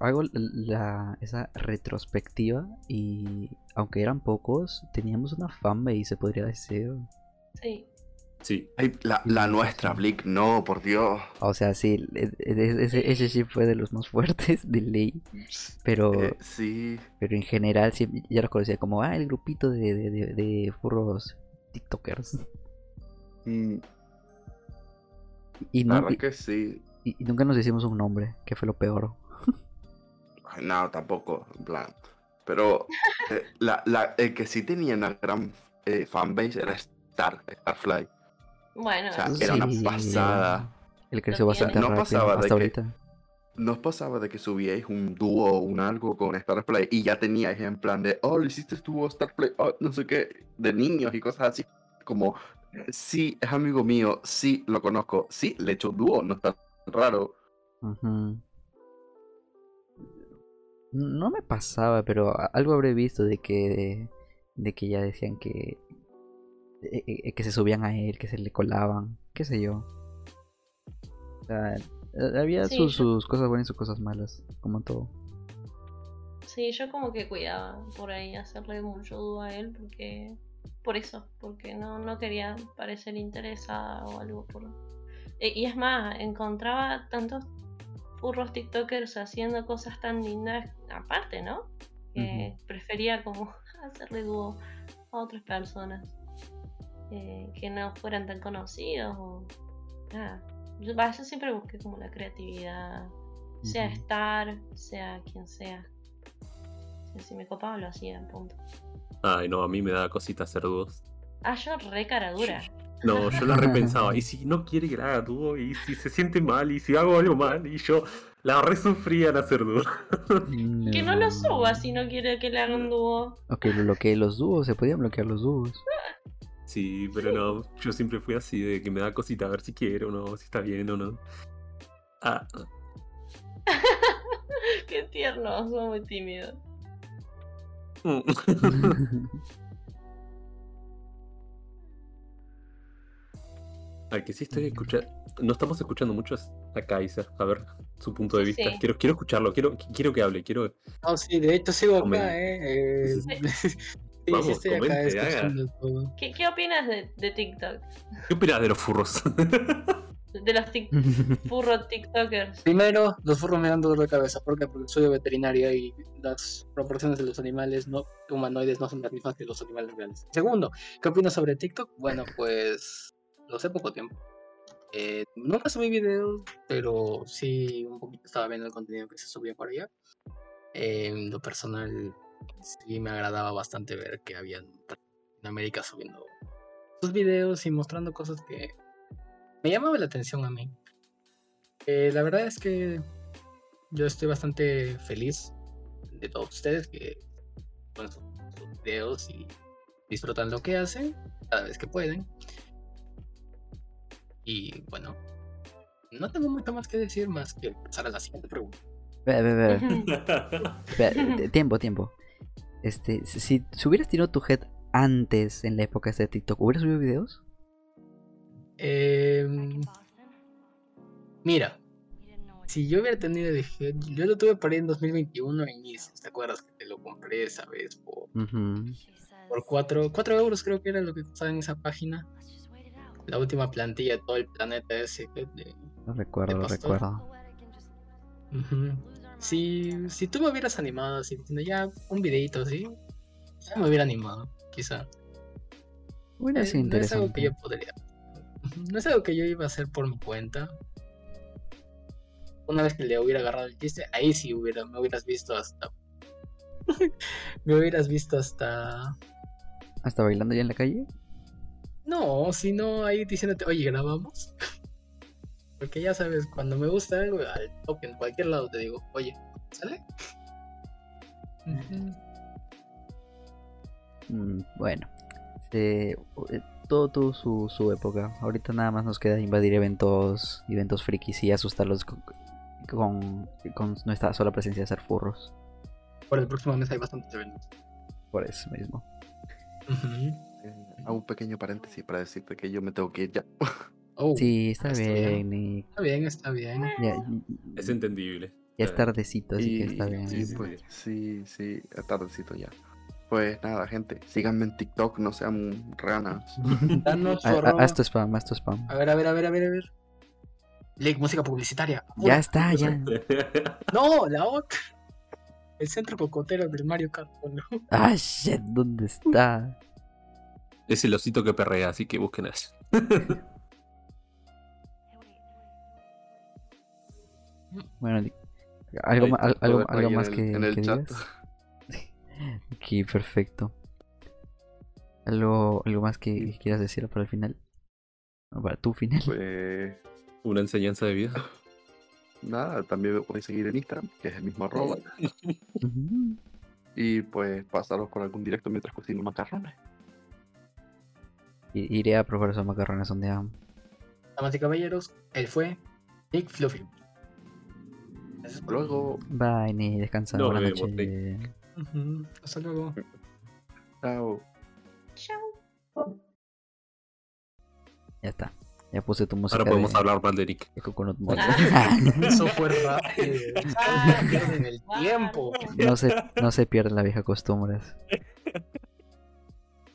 hago la, esa retrospectiva y aunque eran pocos, teníamos una fanbase, se podría decir. Sí. Sí. la, nuestra, Blick, no, por Dios. O sea, sí, e, e, ese, ese sí fue de los más fuertes de ley. Pero. Eh, sí. Pero en general, sí, ya los conocía como, ah, el grupito de, de, de, furros TikTokers. Mm. Y, nunca, que sí. Y, nunca nos hicimos un nombre, que fue lo peor. no, tampoco, en plan. Pero eh, la, la, el que sí tenía una gran eh, fanbase era Star, Starfly. Bueno, era una pasada. Él creció bastante no rápido pasaba hasta ahorita. no pasaba de que subíais un dúo o un algo con Starplay y ya teníais en plan de, oh, lo hiciste dúo Starplay, oh, no sé qué, de niños y cosas así. Como, sí, es amigo mío, sí, lo conozco, sí, le he hecho dúo, no está raro. No me pasaba, pero algo habré visto de que, de que ya decían que eh, eh, que se subían a él, que se le colaban, qué sé yo. Eh, había sus, cosas buenas y sus cosas malas, como todo. Sí, yo como que cuidaba por ahí hacerle mucho duda a él porque por eso, porque no, no quería parecer interesada o algo por y es más, encontraba tantos furros TikTokers haciendo cosas tan lindas aparte, ¿no? Que prefería como hacerle dúo a otras personas. Eh, que no fueran tan conocidos o nada. Yo, siempre busqué como la creatividad, sea Star, sea quien sea. Si, me copaba lo hacía, punto. Ay, no, a mí me da cosita hacer dúos. Ah, yo re cara dura. No, yo la repensaba. y si no quiere que la haga dúo, y si se siente mal, y si hago algo mal, y yo la resufría en hacer dúo. Que no lo suba si no quiere que le hagan dúo. Ok, lo bloqueé los dúos, se podían bloquear los dúos. Sí, pero no, yo siempre fui así, de que me da cosita a ver si quiero o no, si está bien o no. Ah. Qué tierno, soy muy tímido. Ay, que sí estoy escuchando. No estamos escuchando mucho a Kaiser. A ver su punto de vista. Quiero, quiero escucharlo, quiero, quiero que hable, quiero. No, sí, de hecho sigo acá, eh. eh Vamos, comente, ¿Qué, ¿Qué, opinas de, de, TikTok? ¿Qué opinas de los furros? de los tic furros TikTokers. Primero, los furros me dan dolor de cabeza. ¿Por qué? Porque soy veterinaria y las proporciones de los animales no, humanoides no son las mismas que los animales reales. Segundo, ¿qué opinas sobre TikTok? Bueno, pues lo sé poco tiempo. Eh, nunca subí videos, pero sí un poquito estaba viendo el contenido que se subía por allá. Eh, en lo personal, sí me agradaba bastante ver que habían en América subiendo sus videos y mostrando cosas que me llamaban la atención a mí. Eh, la verdad es que yo estoy bastante feliz de todos ustedes que ponen sus, videos y disfrutan lo que hacen cada vez que pueden. Y bueno, no tengo mucho más que decir más que pasar a la siguiente pregunta. tiempo, tiempo. Este, si, si hubieras tirado tu head antes en la época de TikTok, ¿hubieras subido videos? Em, mira, si yo hubiera tenido el head, yo lo tuve para ir en 2021 a inicios, ¿te acuerdas que te lo compré esa vez por, por 4, 4 euros creo que era lo que costaba en esa página? La última plantilla de todo el planeta ese. De, no recuerdo, no recuerdo. Si, si tú me hubieras animado así, diciendo ya un videito así, ya me hubiera animado, quizá. Bueno, es, no es algo que yo podría. No es algo que yo iba a hacer por mi cuenta. Una vez que le hubiera agarrado el chiste, ahí sí hubiera, me hubieras visto hasta. me hubieras visto hasta. ¿Hasta bailando ya en la calle? No, sino ahí diciéndote, oye, grabamos. Porque ya sabes, cuando me gusta algo, al toque, en cualquier lado te digo, oye, ¿sale? Mm, bueno, eh, todo tuvo su, su, época. Ahorita nada más nos queda invadir eventos, eventos frikis y asustarlos con, con, nuestra sola presencia de ser furros. Por el próximo mes hay bastantes eventos. Por eso mismo. Eh, hago un pequeño paréntesis para decirte que yo me tengo que ir ya. Oh, sí, está, bien, Está bien, está bien. es entendible. Ya es tardecito, así que está bien. Sí, pues, sí, sí, es tardecito ya. Pues nada, gente, síganme en TikTok, no sean ranas. Danos ha- arroba- Haz tu spam, haz tu spam. A ver, a ver, a ver, a ver, a ver. Link, música publicitaria. Ya está, ya. No, la otra. El centro cocotero del Mario Kart. ¿no? Ah, shit, ¿dónde está? Es el osito que perrea, así que busquen eso. Bueno, algo, al- algo, algo más en que, en el que chat. digas. Ok, perfecto. ¿Algo, algo más que quieras decir para el final? Para tu final. Pues Una enseñanza de vida. nada, también me podéis seguir en Instagram, que es el mismo arroba. Y pues pasaros por algún directo mientras cocino macarrones. I- Iré a probar esos macarrones donde hagan. Damas y caballeros, él fue Nick Fluffy. Luego, Bye, ni descansa. Nos Buenas Hasta luego. chao. Chao. Ya está. Ya puse tu música. Ahora podemos de, hablar mal de Nick. Mall. Eso fue rápido. Ah, Pierden el tiempo. No se, no se pierde la vieja costumbre.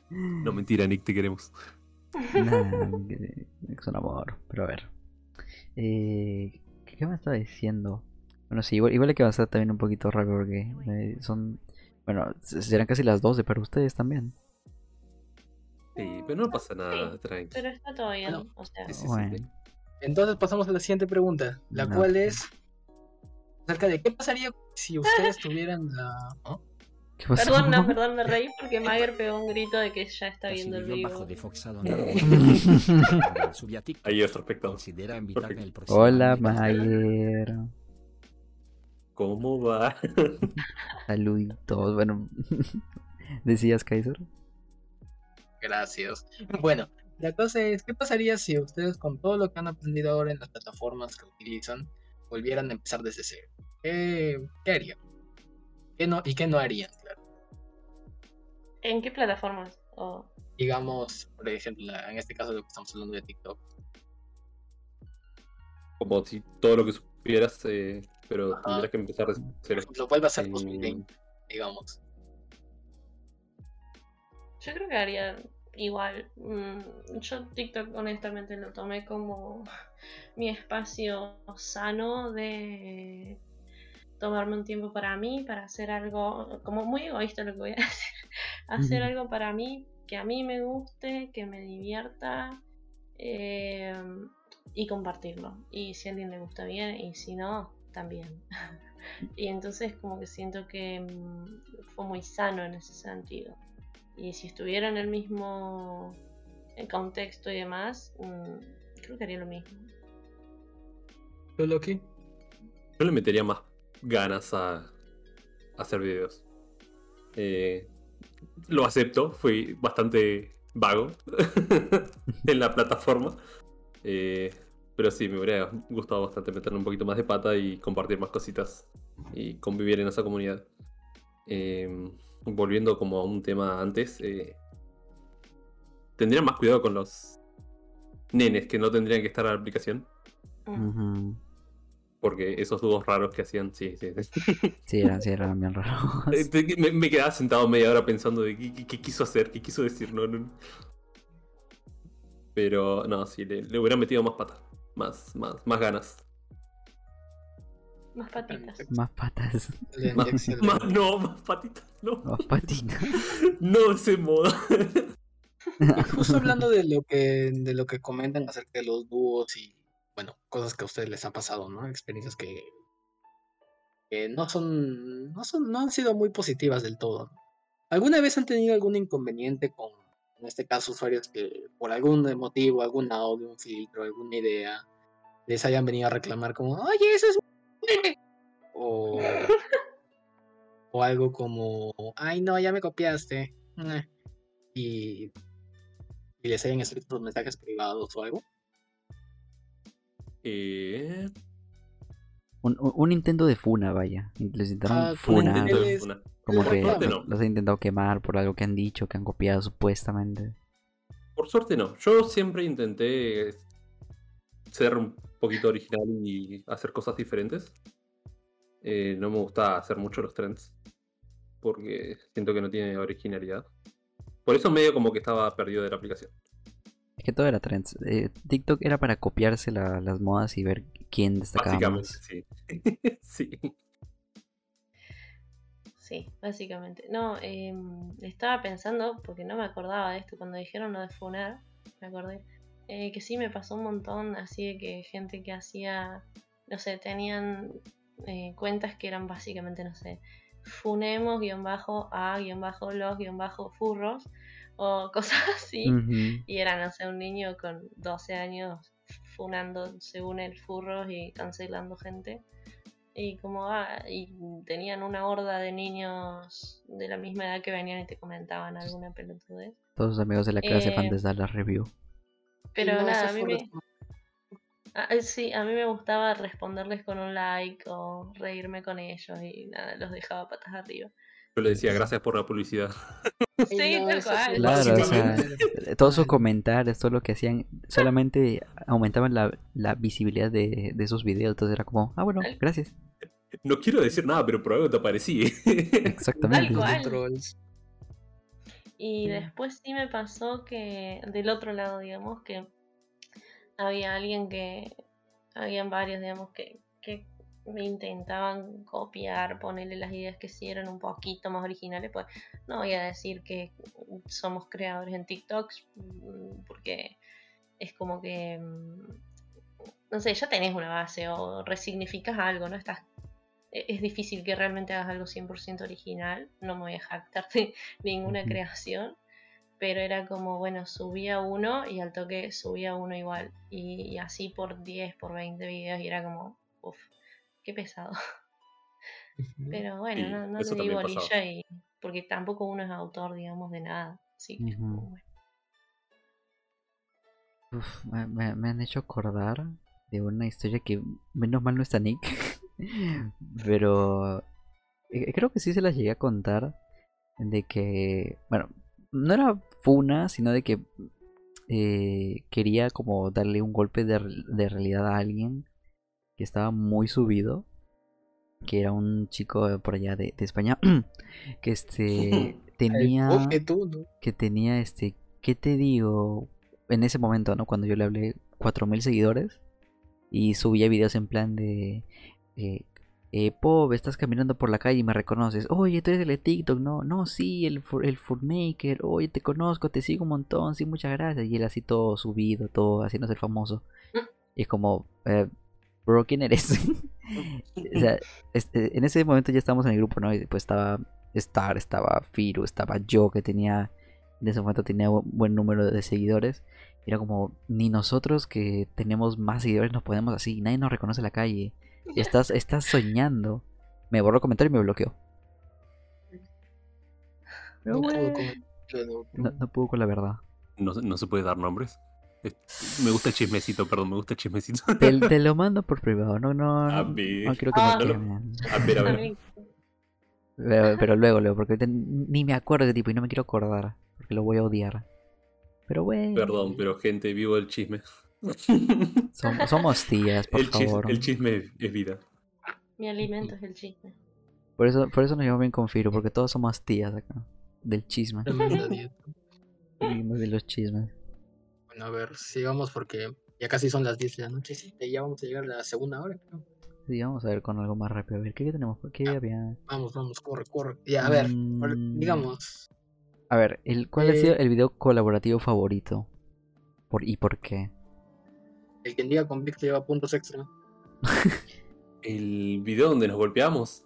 No, mentira, Nick, te queremos. Nah, es un amor. Pero a ver. Eh, ¿qué, qué me estaba diciendo? Bueno, sí, igual, igual hay que avanzar también un poquito rápido porque eh, son. Bueno, serán casi las 12 para ustedes también. Sí, pero no pasa nada, Sí, tranqui. Pero está todo bien. Bueno. O sea, Sí, sí, sí, Bueno. sí. Entonces pasamos a la siguiente pregunta, la No. cual es acerca de qué pasaría si ustedes tuvieran la... ¿Qué pasó? Perdón, no, perdón, me reí porque Mager pegó un grito de que ya está viendo el Recibió bajo vivo. de Foxado Naranja. Subió a TikTok. Ahí es perfecto. Considera invitarme Perfecto. el próximo Hola, año. ¿Cómo va? Saluditos. Bueno, decías, Kaiser. Gracias. Bueno, la cosa es, ¿qué pasaría si ustedes con todo lo que han aprendido ahora en las plataformas que utilizan volvieran a empezar desde cero? ¿Qué, qué harían? ¿Qué no, ¿Y qué no harían? Claro. ¿En qué plataformas? Digamos, por ejemplo, en este caso de lo que estamos hablando de TikTok. Como si todo lo que supieras, eh, pero Ajá. tendrías que empezar de cero. ejemplo, vuelve a ser Mm. 2020, digamos. Yo creo que haría igual. Mm, Yo TikTok honestamente lo tomé como mi espacio sano de tomarme un tiempo para mí, para hacer algo, como muy egoísta lo que voy a hacer, hacer algo para mí, que a mí me guste, que me divierta eh, y compartirlo. Y si a alguien le gusta bien y si no, también. y entonces como que siento que mm, fue muy sano en ese sentido. Y si estuviera en el mismo eh, contexto y demás, mm, creo que haría lo mismo. ¿Tú, Loki? Yo le metería más ganas a, a hacer videos. Eh, lo acepto, fui bastante vago en la plataforma. Eh, pero sí, me hubiera gustado bastante meterle un poquito más de pata y compartir más cositas y convivir en esa comunidad. Eh, volviendo como a un tema antes, eh, tendría más cuidado con los nenes que no tendrían que estar en la aplicación. Mm. Porque esos dúos raros que hacían, sí, sí, sí. Sí, eran, sí, eran bien raros. Eh, Me, me quedaba sentado media hora pensando de qué, qué- qué quiso hacer, qué quiso decir, no, no. Pero no, sí, le, le hubiera metido más pata, más, más, más ganas. Más patitas. Más patas. Más, no, más patitas, no. Más patitas. No de ese modo. Justo hablando de lo que de lo que comentan acerca de los dúos y bueno, cosas que a ustedes les ha pasado, ¿no? Experiencias que, que no son no son no han sido muy positivas del todo. ¿Alguna vez han tenido algún inconveniente con en este caso usuarios que por algún motivo, algún audio, un filtro, alguna idea les hayan venido a reclamar como, "Oye, eso es o o algo como, "Ay, no, ya me copiaste." eh", Y y les hayan escrito mensajes privados o algo. Eh, Un, intento de funa, vaya. Les intentaron Ah, funar. intento de Eres- funa. Como Por que suerte no. los han intentado quemar por algo que han dicho, que han copiado supuestamente. Por suerte no. Yo siempre intenté ser un poquito original y hacer cosas diferentes. Eh, no me gusta hacer mucho los trends. porque siento que no tiene originalidad. Por eso medio como que estaba perdido de la aplicación. Es que todo era trends. Eh, TikTok era para copiarse las modas y ver quién destacaba Básicamente, más. sí. sí. Sí, básicamente. No, em, estaba pensando, porque no me acordaba de esto, cuando dijeron lo de Funar, me acordé, eh, que sí me pasó un montón así de que gente que hacía, no sé, tenían eh, cuentas que eran básicamente, no sé, funemos, guion bajo, a, guion bajo, los, guion bajo, furros, o cosas así. Y era, no sé, un niño con 12 años funando según el furros y cancelando gente. Y como, ah, y tenían una horda de niños de la misma edad que venían y te comentaban alguna pelotudez. Todos sus amigos de la clase van Eh, desde la review. Pero No, nada, a mí me, los- ah, eh, sí, a mí me gustaba responderles con un like o reírme con ellos y nada, los dejaba patas arriba. Yo le decía gracias por la publicidad. Sí, no, tal cual. Claro, o sea, todos sus comentarios, todo lo que hacían, solamente aumentaban la, la visibilidad de, de esos videos. Entonces era como, ah, bueno, gracias. No quiero decir nada, pero por algo te aparecí. Exactamente. Tal cual. trolls. Y después sí me pasó que del otro lado, digamos, que había alguien que, habían varios, digamos, que me intentaban copiar, ponerle las ideas que sí eran un poquito más originales, pues no voy a decir que somos creadores en TikTok, mm, porque es como que, mm, no sé, ya tenés una base o resignificas algo, ¿no? Estás e- es difícil que realmente hagas algo 100% original, no me voy a jactar de ninguna creación, pero era como, bueno, subía uno y al toque subía uno igual, y, y así por 10, por 20 videos, y era como, qué pesado. Pero bueno, Sí, no, no le di pasaba. bolilla, y, porque tampoco uno es autor, digamos, de nada, así que Ujú. bueno. Uf, me, me- me han hecho acordar de una historia que menos mal no está Nick. Pero eh, creo que sí se las llegué a contar. De que, bueno, no era funa, sino de que eh, quería como darle un golpe de realidad a alguien que estaba muy subido. Que era un chico por allá de, de España. Que este tenía que tenía este, ¿qué te digo? En ese momento, ¿no? Cuando yo le hablé, 4000 seguidores y subía videos en plan de, eh, eh, Pop, estás caminando por la calle y me reconoces. Oye, tú eres el de TikTok, no, no, sí, el, el Foodmaker. Oye, te conozco, te sigo un montón, sí, muchas gracias. Y él así todo subido, todo haciéndose el famoso. Y es como, eh, bro, ¿quién eres? o sea, este, en ese momento ya estábamos en el grupo, ¿no? Y pues estaba Star, estaba Firu, estaba yo, que tenía, en ese momento tenía bu- buen número de seguidores. Y Era como, ni nosotros que tenemos más seguidores nos podemos así, nadie nos reconoce en la calle. Estás, estás soñando. Me borró el comentario y me bloqueó. Pero No puedo comentarlo, no, no puedo con la verdad. No, no se puede dar nombres. Me gusta el chismecito, perdón, me gusta el chismecito. Te, te lo mando por privado, no, no, A no, no quiero que Ah. me quemen. A ver, a ver. Pero, pero luego, luego, porque ni me acuerdo de tipo y no me quiero acordar. Porque lo voy a odiar. Pero bueno. Perdón, pero gente, vivo el chisme. som- somos tías, por el, chis- favor. el chisme es vida. Mi alimento es el chisme. Por eso, por eso nos llevamos bien con Firo, porque todos somos tías acá. Del chisme. Vivimos de los chismes. Bueno, a ver, sigamos porque ya casi son las 10 de la noche. Sí, ya vamos a llegar a la segunda hora. creo. Sí, vamos a ver con algo más rápido. A ver, ¿qué, qué tenemos? ¿Qué Ah. había? Vamos, vamos, corre, corre. Ya, a ver, Mm. digamos, A ver, el, ¿cuál ha Eh. sido el video colaborativo favorito? Por, ¿Y por qué? el que diga con Víctor lleva puntos extra. El video donde nos golpeamos.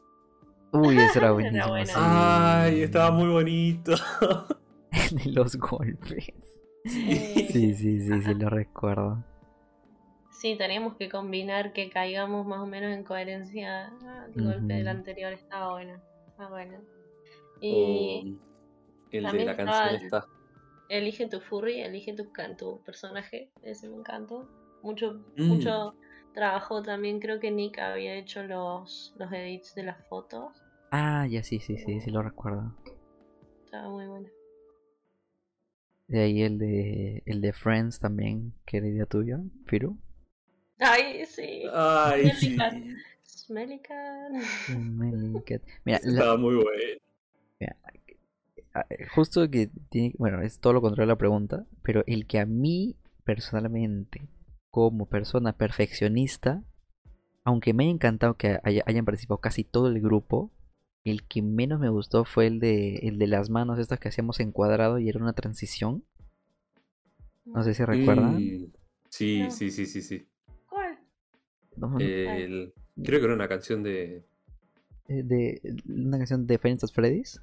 Uy, ese era Era buenísimo. bueno. sí. Ay, estaba muy bonito. de los golpes. Eh, Sí, sí, sí, sí, lo recuerdo. Sí, tenemos que combinar que caigamos más o menos en coherencia. Ah, El golpe del anterior estaba bueno. Está bueno. Y el de la canción está. elige tu furry, elige tu, can- tu personaje. Ese me encantó. Mucho, Mm. mucho trabajo también. Creo que Nick había hecho los, los edits de las fotos. Ah, ya sí, sí, sí, sí lo recuerdo. Estaba muy bueno. De ahí el de el de Friends también, que era idea tuya, Firu. Ay, sí. Ay, sí. Smelly cat. Smelly cat. Smelly cat. Mira, la, Estaba muy bueno. justo que tiene, bueno, es todo lo contrario a la pregunta, pero el que a mí personalmente, como persona perfeccionista, aunque me haya encantado que hayan participado casi todo el grupo, el que menos me gustó fue el de, el de las manos estas que hacíamos en cuadrado y era una transición. No sé si recuerdan. sí, sí, sí, sí, sí. ¿Cuál? creo que era una canción de... Eh, de una canción de Final Freddy's.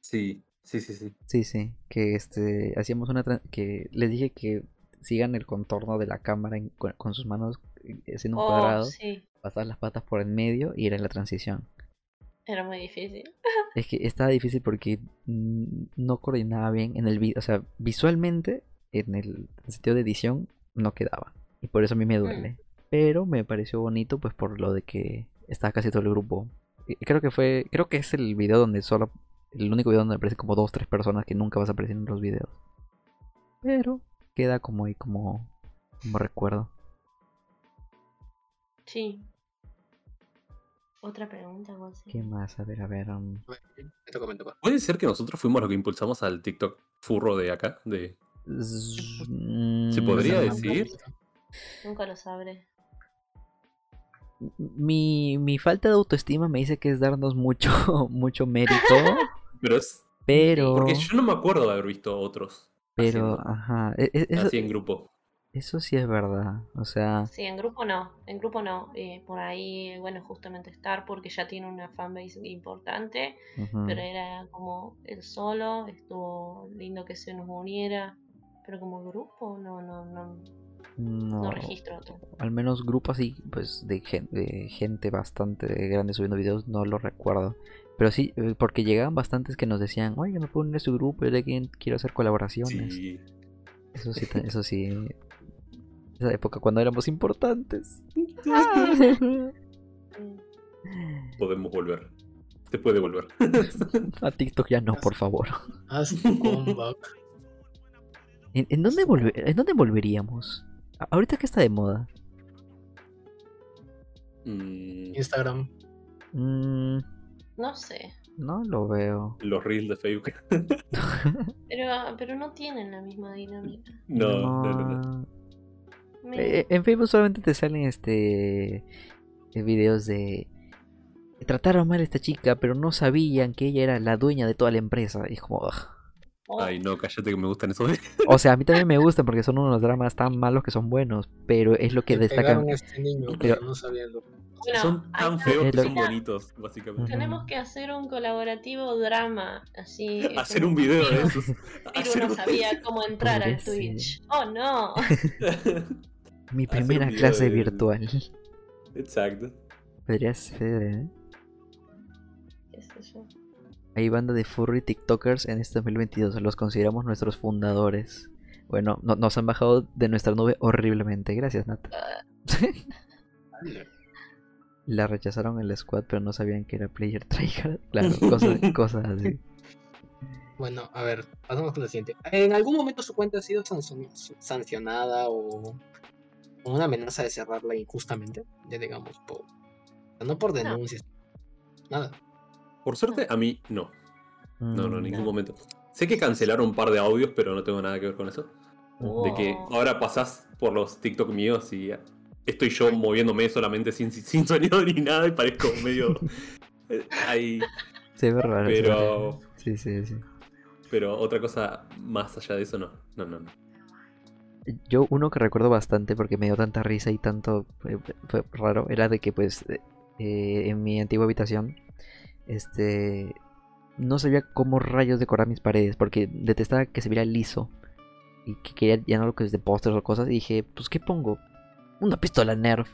Sí, sí, sí, sí. Sí, sí, que este hacíamos una que les dije que sigan el contorno de la cámara con, sus manos eh, haciendo un oh, cuadrado, pasar las patas por el medio y era en la transición. Era muy difícil. Es que estaba difícil porque no coordinaba bien en el video, o sea, visualmente en el sentido de edición no quedaba y por eso a mí me mm. duele. Pero me pareció bonito pues por lo de que estaba casi todo el grupo. Creo que fue, creo que es el video donde solo el único video donde aparecen como dos, tres personas que nunca vas a aparecer en los videos. Pero queda como ahí como, como recuerdo. Sí. Otra pregunta, ¿Qué más? A ver, a ver. Um, ¿Puede ser que nosotros fuimos los que impulsamos al TikTok furro de acá? De... ¿Se podría decir? Nunca lo sabré. Mi, mi falta de autoestima me dice que es darnos mucho, mucho mérito. Pero es. Pero. Porque yo no me acuerdo de haber visto otros. Pero, ajá. E, e, así en grupo. Eso sí es verdad. O sea. Sí, en grupo no. En grupo no. Eh, por ahí, bueno, justamente estar porque ya tiene una fanbase importante. Pero era como el solo. Estuvo lindo que se nos uniera. Pero como grupo, no, no, no. No, registro otro. Al menos grupo así, pues de gente, de gente bastante grande subiendo videos, no lo recuerdo. Pero sí, eh, porque llegaban bastantes que nos decían, oye, me puedo a su grupo, yo de quien quiero hacer colaboraciones. Sí. Eso sí, eso sí. Esa época cuando éramos importantes. Podemos volver. Se puede volver. a TikTok ya no, por favor. Haz comeback. ¿En, dónde ¿En dónde volveríamos? ¿Ahorita qué está de moda? Mm. Instagram. Mm. No sé. No lo veo. Los reels de Facebook. pero, pero no tienen la misma dinámica. No, no, no. Eh, en Facebook solamente te salen este eh, videos de trataron mal a esta chica, pero no sabían que ella era la dueña de toda la empresa. Y es como. Oh. Ay, no, cállate que me gustan esos videos. O sea, a mí también me gustan porque son unos dramas tan malos que son buenos, pero es lo que destacan. Este niño, pero... no sabiendo son tan feos que son bonitos, básicamente. Tenemos que hacer un colaborativo drama, así. hacer un video de esos. Pero no sabía cómo entrar al Twitch. Oh no. Mi primera clase virtual. Exacto. Podría ser, ¿eh? Hay banda de furry TikTokers en este 2022. Los consideramos nuestros fundadores. Bueno, nos han bajado de nuestra nube horriblemente. Gracias, Nat. La rechazaron en la squad, pero no sabían que era player tryhard. Claro, cosas, cosas así. Bueno, a ver, pasamos con la siguiente. ¿En algún momento su cuenta ha sido sancionada o una amenaza de cerrarla injustamente? Ya digamos, por, no por denuncias, nada. Por suerte, a mí no. No, no, en ningún mm, momento. Sé que cancelaron un par de audios, pero no tengo nada que ver con eso. De que oh. ahora pasás por los TikTok míos y estoy yo moviéndome solamente sin, sin sonido ni nada y parezco medio. Eh, ahí. Se ve raro. Pero. Sí, sí, sí. Pero otra cosa más allá de eso, no. No, no, no. Yo uno que recuerdo bastante porque me dio tanta risa y tanto fue, raro era de que pues eh, en mi antigua habitación este no sabía cómo rayos decorar mis paredes porque detestaba que se viera liso y que quería ya no lo que es de pósters o cosas y dije pues qué pongo una pistola Nerf.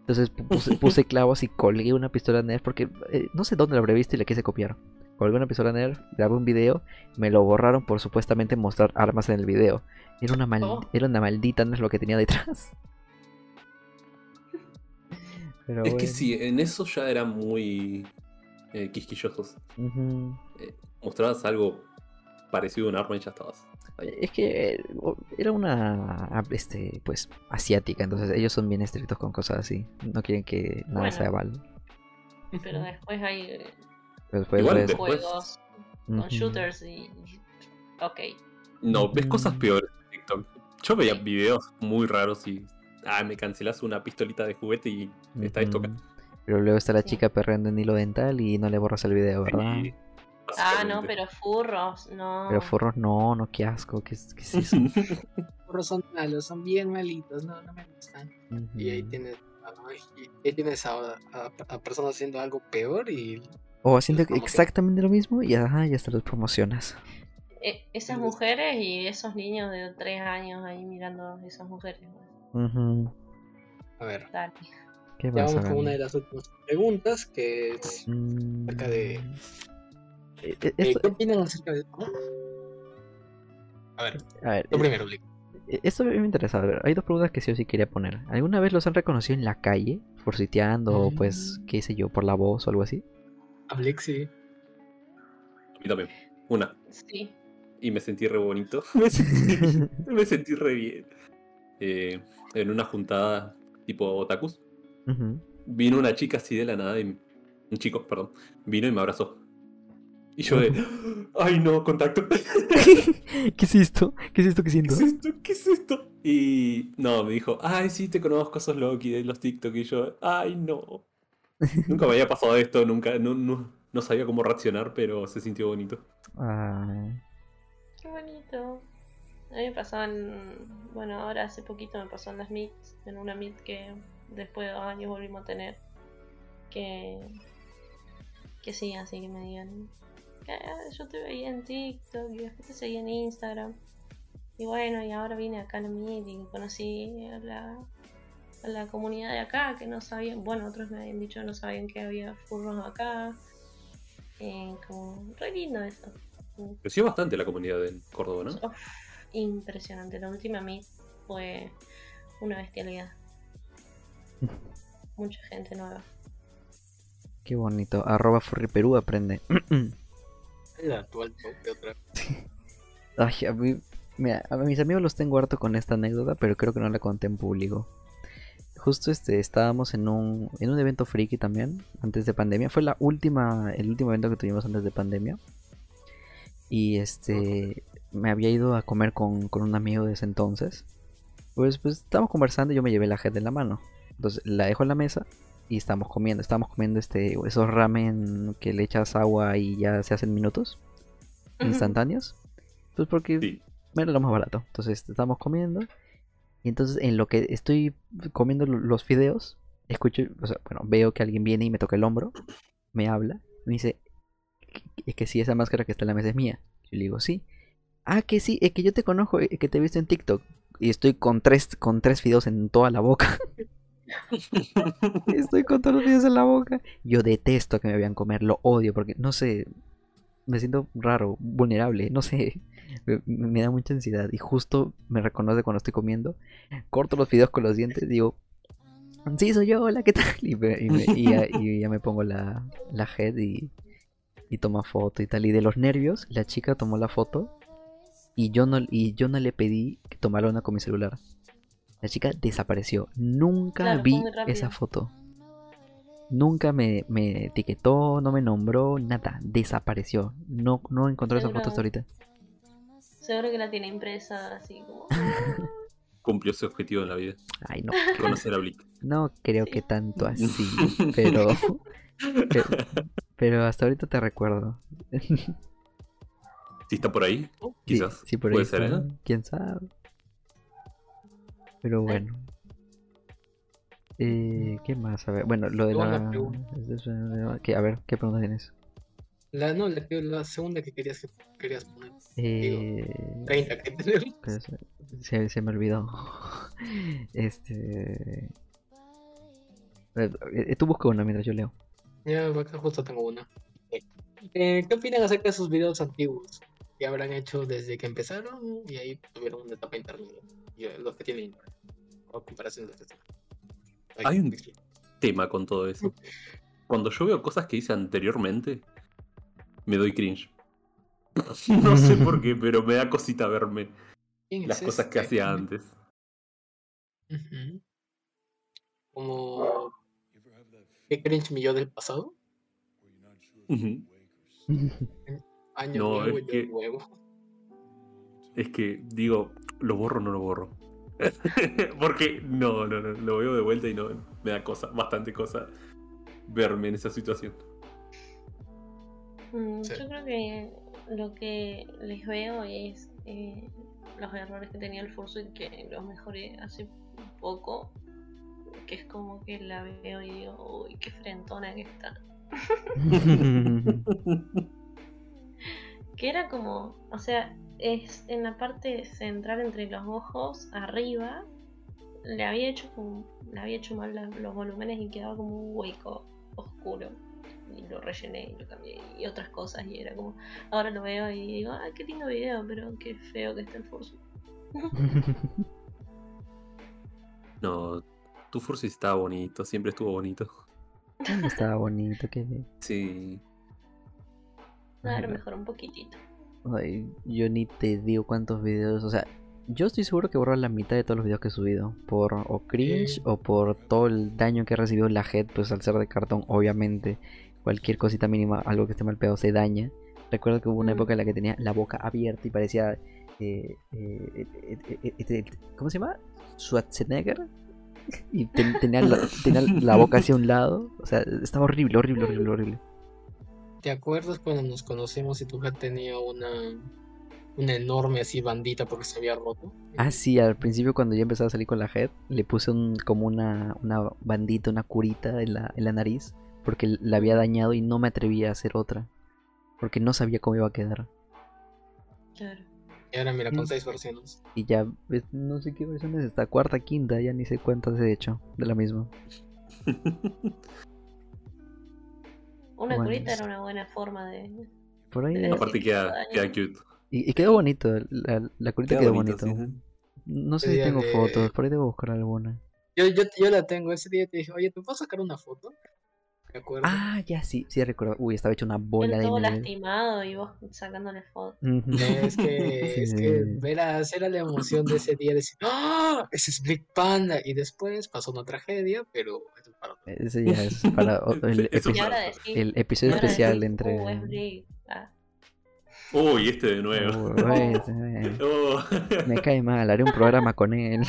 Entonces puse, clavos y colgué una pistola Nerf porque eh, no sé dónde la habré visto y la quise copiar. Colgué una pistola Nerf, grabé un video, me lo borraron por supuestamente mostrar armas en el video. Era una, oh. era una maldita Nerf lo que tenía detrás. es que sí, en eso ya eran muy eh, quisquillosos. Eh, mostrabas algo parecido a un arma y ya estabas. Es que eh, era una este pues asiática, entonces ellos son bien estrictos con cosas así. No quieren que nada sea mal. Pero después hay después, juegos con shooters y, Ok. No, ves cosas peores en TikTok. Yo veía videos muy raros y. Ah, me cancelas una pistolita de juguete y está esto acá. Pero luego está la chica perreando en hilo dental y no le borras el video, ¿verdad? ah, no, pero furros, no. Pero furros no, no, qué asco, qué, qué es eso. furros son malos, son bien malitos, no, no me gustan. Y ahí tienes, ahí tienes a, a, personas haciendo algo peor y... O haciendo exactamente lo mismo y ajá, ya hasta los promocionas. E, esas mujeres y esos niños de 3 años ahí mirando a esas mujeres. A ver. ¿Qué ya vamos con una de las últimas preguntas que es mm. acerca de eh, eh, ¿Qué opinan acerca de esto? A ver, a ver lo eh, primero, Esto me interesa. A ver, hay dos preguntas que sí o sí quería poner. ¿Alguna vez los han reconocido en la calle? Por sitiando, o pues, mm. qué sé yo, por la voz o algo así. A Blake sí. A mí también. Una. Sí. Y me sentí re bonito. me, sentí, re bien. en una juntada tipo otakus. Vino una chica así de la nada, y, un chico, perdón, vino y me abrazó. Y yo de, ay no, contacto. ¿Qué es esto? ¿Qué es esto que siento? ¿Qué es esto? ¿Qué es esto? Y no, me dijo, ay sí, te conozco, sos Loki de los TikTok. Y yo, ay no. nunca me había pasado esto, nunca, no, no, sabía cómo reaccionar, pero se sintió bonito. Qué bonito. A mí me pasó en, bueno, ahora hace poquito me pasó en las meets, en una meet que después de dos años volvimos a tener. Que, que sí, así que me digan, yo te veía en TikTok y después te seguí en Instagram. Y bueno, y ahora vine acá a la meeting, conocí a la, a la comunidad de acá que no sabían, bueno, otros me habían dicho que no sabían que había furros acá. Eh, como re lindo eso. Creció bastante la comunidad en Córdoba, ¿no? impresionante. La última meet fue una bestialidad. Mucha gente nueva. Qué bonito. Arroba Furry Perú aprende. actual otra. Ay, a, mí, a mis amigos los tengo harto con esta anécdota, pero creo que no la conté en público. Justo este, estábamos en un, en un evento friki también, antes de pandemia. Fue la última, el último evento que tuvimos antes de pandemia. Y este, me había ido a comer con, con un amigo de ese entonces. Pues, pues estábamos conversando y yo me llevé la gente en la mano. Entonces la dejo en la mesa y estamos comiendo. Estamos comiendo este esos ramen que le echas agua y ya se hacen minutos instantáneos. Pues porque era lo más barato. Entonces estamos comiendo. Y entonces en lo que estoy comiendo los fideos, escucho, o sea, bueno, veo que alguien viene y me toca el hombro, me habla, me dice, es que si esa máscara que está en la mesa es mía. Yo le digo, sí. Ah, que sí, es que yo te conozco, es que te he visto en TikTok. Y estoy con tres, con tres fideos en toda la boca. Estoy con todos los días en la boca. Yo detesto que me vean comer, lo odio porque no sé, me siento raro, vulnerable, no sé, me, da mucha ansiedad y justo me reconoce cuando estoy comiendo. Corto los fideos con los dientes, digo, sí, soy yo, hola, ¿qué tal? Y, ya, me pongo la, la head y, y toma foto y tal. Y de los nervios, la chica tomó la foto y yo no, y yo no le pedí que tomara una con mi celular. La chica desapareció. Nunca vi esa foto. Nunca me, etiquetó, no me nombró, nada. Desapareció. No, no encontró esa foto hasta ahorita. Seguro que la tiene impresa así como. Cumplió su objetivo en la vida. Ay, no. Conocer a Blick. No creo que tanto así, pero, pero, hasta ahorita te recuerdo. Si está por ahí, quizás. Sí, por Puede ser, ¿eh? ¿Quién sabe? Pero bueno. Eh, ¿Qué más? A ver, bueno, lo de la... a ver, ¿qué pregunta tienes? La, no, la, segunda que querías, querías poner. Eh... 30 que tenemos. Se, se me olvidó. este... Eh, tú busca una mientras yo leo. Ya, acá justo tengo una. Eh, ¿Qué opinan acerca de sus videos antiguos? Que habrán hecho desde que empezaron y ahí tuvieron una etapa intermedia. Los que tienen hay un tema con todo eso. Cuando yo veo cosas que hice anteriormente, me doy cringe. no sé por qué, pero me da cosita verme las cosas que hacía antes. Como. ¿Qué cringe mi yo del pasado? Año No, nuevo, es yo que- nuevo. Es que digo, lo borro o no lo borro. Porque no, no, no, lo veo de vuelta y no me da cosa, bastante cosa verme en esa situación. Mm, Sí. Yo creo que lo que les veo es eh, los errores que tenía el Fursuit que los mejoré hace poco. Que es como que la veo y digo, uy, qué frentona que está. Que era como, o sea, es en la parte central entre los ojos, arriba, le había hecho como, le había hecho mal la- los volúmenes y quedaba como un hueco oscuro. Y lo rellené y lo cambié y otras cosas y era como, ahora lo veo y digo, ay, qué lindo video, pero qué feo que está el Fursuit. No, tu Fursuit estaba bonito, siempre estuvo bonito. Estaba bonito, que Sí. Ahora Ay, mejor un poquitito. Ay, yo ni te digo cuántos videos, o sea, yo estoy seguro que borro la mitad de todos los videos que he subido, por o cringe o por todo el daño que ha recibido la head, pues al ser de cartón, obviamente, cualquier cosita mínima, algo que esté mal pegado se daña. Recuerdo que hubo una época en la que tenía la boca abierta y parecía, eh, eh, eh, eh, eh, eh, ¿cómo se llama? Schwarzenegger. Y ten- tenía, la, tenía la boca hacia un lado, o sea, estaba horrible, horrible, horrible, horrible. ¿Te acuerdas cuando nos conocemos y tu hija tenía una, una enorme así bandita porque se había roto? Ah, sí, al principio cuando ya empezaba a salir con la head, le puse un, como una, una bandita, una curita en la, en la nariz, porque la había dañado y no me atrevía a hacer otra, porque no sabía cómo iba a quedar. Claro. Y ahora mira, con seis versiones. Y ya, no sé qué versión es esta, cuarta, quinta, ya ni sé cuántas he hecho de la misma. Una Bueno, curita es- era una buena forma de. Por ahí... Aparte queda, queda cute. Y, y quedó bonito, la, la curita Queda quedó bonito, bonito. sí, sí. No sé si tengo fotos, por ahí debo buscar alguna. Yo, yo, yo la tengo. Ese día te dije, oye, ¿te puedo sacar una foto? ¿De acuerdo? Ah, ya sí, sí recuerdo. Uy, estaba hecho una bola Él de todo nieve. lastimado y vos sacándole fotos. Es que, es que Sí. verás, era la emoción de ese día, decir, ¡ah! Ese es Big Panda. Y después pasó una tragedia, pero eso es para otro. Ese ya es para o- el, Eso epi- Y ahora pasa. decir. el episodio especial entre... "Uh, es Brig". Ah, Uy, este de nuevo. Uy, ese- Oh. me cae mal, haré un programa con él.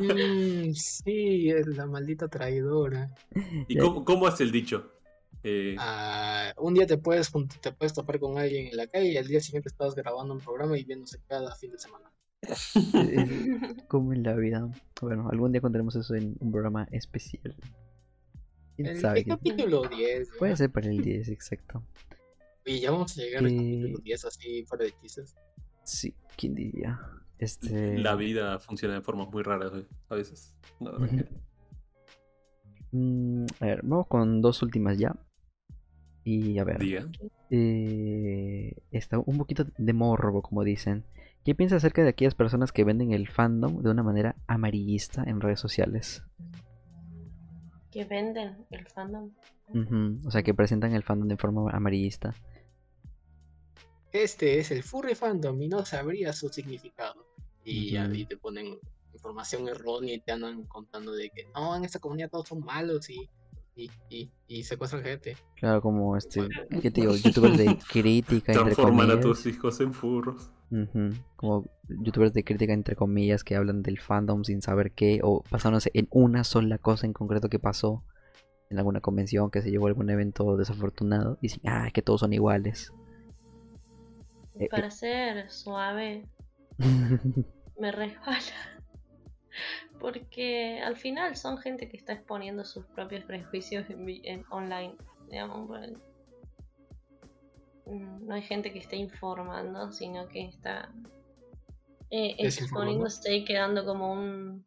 Mm, sí, es la maldita traidora. ¿Y cómo, cómo es el dicho? Eh, Ah, un día te puedes, te puedes topar con alguien en la calle y al día siguiente estás grabando un programa y viéndose cada fin de semana. Como en la vida. Bueno, algún día contaremos eso en un programa especial. ¿Quién El, sabe? el qué- capítulo 10. ya. Puede ser para el 10, exacto. Y ya vamos a llegar al capítulo 10 así fuera de chistes. Sí, ¿quién diría? Este... La vida funciona de formas muy raras eh, a veces. Mm, a ver, vamos con dos últimas ya. Y a ver, Diga. eh, está un poquito de morbo, como dicen. ¿Qué piensas acerca de aquellas personas que venden el fandom de una manera amarillista en redes sociales? que venden el fandom. O sea, que presentan el fandom de forma amarillista. Este es el furry fandom y no sabría su significado. Y ahí te ponen información errónea y te andan contando de que no, en esta comunidad todos son malos y, y, y, y secuestran gente. Claro, como este, ¿qué te digo? Youtubers de crítica, entre Transforman a tus hijos en furros. Como youtubers de crítica, entre comillas, que hablan del fandom sin saber qué, o basándose en una sola cosa en concreto que pasó en alguna convención, que se llevó a algún evento desafortunado, y dicen, ah, es que todos son iguales. Y Eh, para ser suave, me resbala. Porque al final son gente que está exponiendo sus propios prejuicios en, online. Digamos, Mm, no hay gente que esté informando, sino que está eh, exponiéndose y quedando como un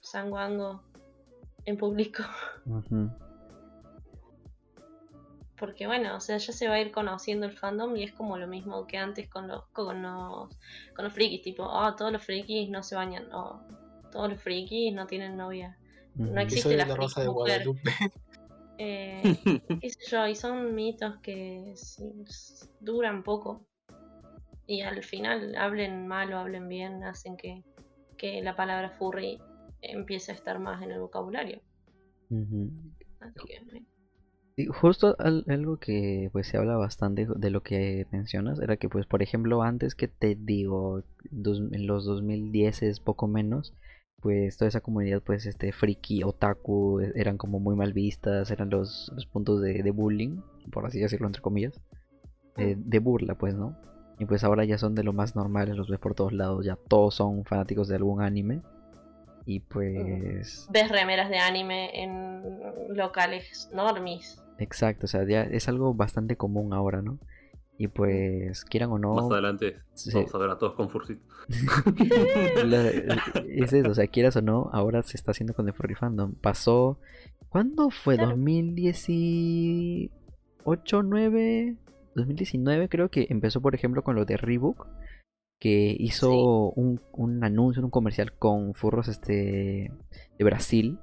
sanguango en público. Porque bueno, o sea, ya se va a ir conociendo el fandom y es como lo mismo que antes con los con los, con los frikis, tipo, oh, todos los frikis no se bañan, o todos los frikis no tienen novia. No Ujú. existe la de Rosa de. Guadalupe. Eh, qué sé yo, y son mitos que sí, duran poco. Y al final, hablen mal o hablen bien, hacen que, que la palabra furry empiece a estar más en el vocabulario. Así que, eh, justo algo que pues se habla bastante de lo que mencionas era que pues por ejemplo antes que te digo en los 2010 es poco menos pues toda esa comunidad pues este friki otaku e, eran como muy mal vistas eran los, puntos de, bullying por así decirlo entre comillas de burla pues no y pues ahora ya son de lo más normales los ves por todos lados ya todos son fanáticos de algún anime y pues ves remeras de anime en locales normis Exacto, o sea, ya es algo bastante común ahora, ¿no? Y pues, quieran o no. Más adelante vamos a ver a todos con Fursuit. es eso, o sea, quieras o no, ahora se está haciendo con el Furry Fandom. Pasó. ¿Cuándo fue? ¿2018, 9? 2019 creo que empezó, por ejemplo, con lo de Reebok. Que hizo un, un anuncio, un comercial con furros este de Brasil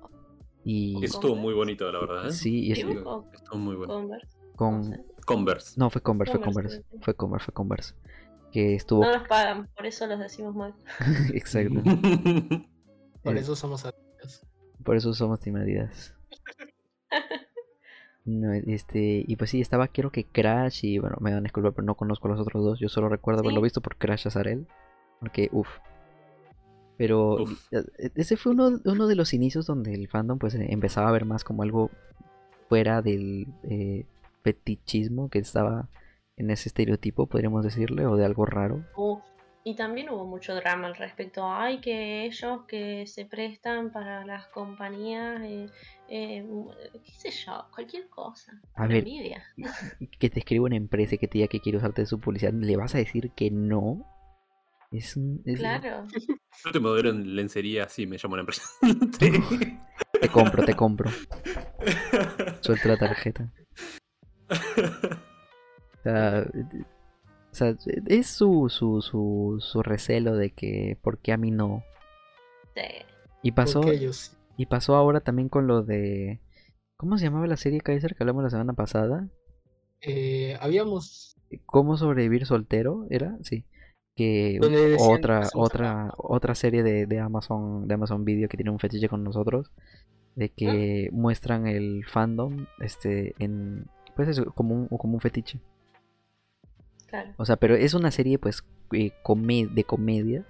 y... Estuvo muy bonito, la verdad. ¿eh? Sí, estuvo, muy bueno. Converse. Con... Converse. No, fue Converse, fue Converse. Fue Converse, fue Converse. Que estuvo... No nos pagan, por eso los decimos mal. Exacto. por eso somos Adidas. Por eso somos Team Adidas. No, este, y pues sí, estaba quiero que Crash y bueno, me dan disculpa, pero no conozco a los otros dos. Yo solo recuerdo haberlo visto por Crash Azarel. Porque, uff, pero e, ese fue uno, uno, de los inicios donde el fandom pues empezaba a ver más como algo fuera del eh, fetichismo que estaba en ese estereotipo, podríamos decirle, o de algo raro. y también hubo mucho drama al respecto. Ay, que ellos que se prestan para las compañías, eh, eh, qué sé yo, cualquier cosa. A ver, que te escriba una empresa que te diga que quiere usarte de su publicidad, ¿le vas a decir que no? Es Claro. Yo te modero en lencería, sí, me llamo la empresa. Te compro, te compro. Suelto la tarjeta. O sea, es su, su, su, su recelo de que, ¿por qué a mí no? Sí. Y pasó, y pasó ahora también con lo de, ¿cómo se llamaba la serie Kaiser que hablamos la semana pasada? Eh, habíamos... ¿Cómo sobrevivir soltero? ¿Era? Sí que otra otra otra serie de, de, Amazon de Amazon Video que tiene un fetiche con nosotros de que ah. muestran el fandom este en pues eso como un como un fetiche claro. o sea pero es una serie pues eh, de comedia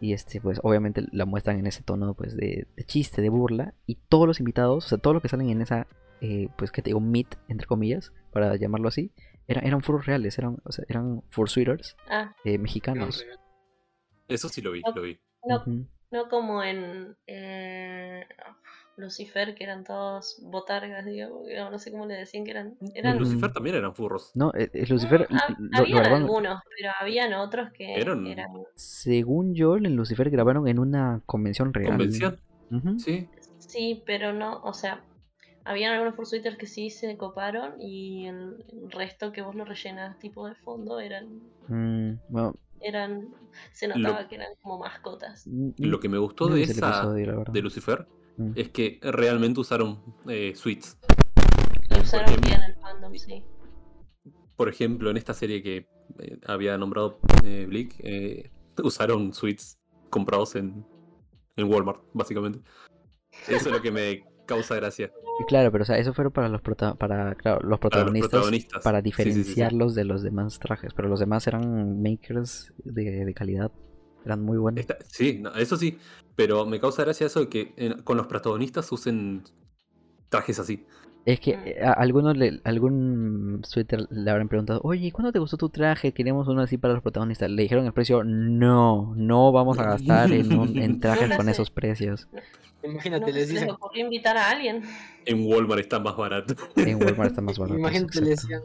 y este pues obviamente la muestran en ese tono pues de, chiste de burla y todos los invitados o sea todos los que salen en esa eh, pues que te digo meet entre comillas para llamarlo así eran furros reales, eran, o sea, eran fursuiters ah. eh, mexicanos. Eso sí lo vi, lo vi. No, no como en eh, Lucifer, que eran todos botargas, digamos, no sé cómo le decían que eran. eran... En Lucifer también eran furros. No, eh, Lucifer. Ah, habían algunos, pero habían otros que eran... Según yo, en Lucifer grabaron en una convención real. ¿Convención? Sí. Sí, pero no, o sea, habían algunos fursuiters que sí se coparon y el, resto que vos lo rellenas tipo de fondo eran... Mm, eran se notaba que eran como mascotas. Mm, lo que me gustó de esa de Lucifer mm. es que realmente usaron eh, suites. Lo usaron bien el fandom, sí. Por ejemplo, en esta serie que eh, había nombrado eh, Blick, eh, usaron suites comprados en, en Walmart, básicamente. Eso es lo que me causa gracia. Claro, pero o sea, eso fueron para los, para, los, protagonistas, para diferenciarlos de los demás trajes, pero los demás eran makers de, calidad, eran muy buenos. sí, eso sí, pero me causa gracia eso de que con los protagonistas usen trajes así. Es que eh, a algunos le, algún Twitter le habrán preguntado, oye, ¿cuándo te gustó tu traje? Queremos uno así para los protagonistas. Le dijeron el precio, no, no vamos a gastar en, en trajes con esos precios. Imagínate, les dicen. Se invitar a alguien. En Walmart está más barato. En Walmart está más barato. Imagínate, les decían,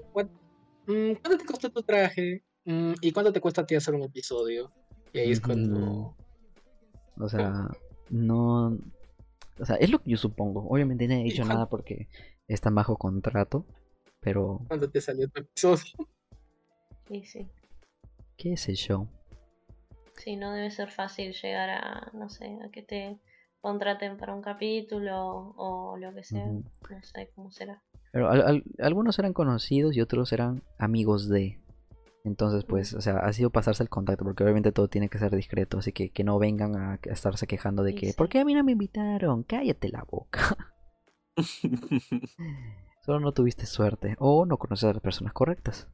mm, ¿cuánto te costó tu traje? Mm, ¿Y cuánto te cuesta a ti hacer un episodio? Y ahí es cuando. O sea, no. O sea, es lo que yo supongo. Obviamente no he dicho nada porque están bajo contrato. Pero. ¿Cuándo te salió tu episodio? Sí, sí. ¿Qué es el show? Sí, no debe ser fácil llegar a, no sé, a que te contraten para un capítulo o lo que sea. No sé cómo será. Pero algunos eran conocidos y otros eran amigos de. Entonces, pues, o sea, ha sido pasarse el contacto, porque obviamente todo tiene que ser discreto, así que que no vengan a, estarse quejando de que, ¿por qué a mí no me invitaron? Cállate la boca. Solo no tuviste suerte o no conoces a las personas correctas.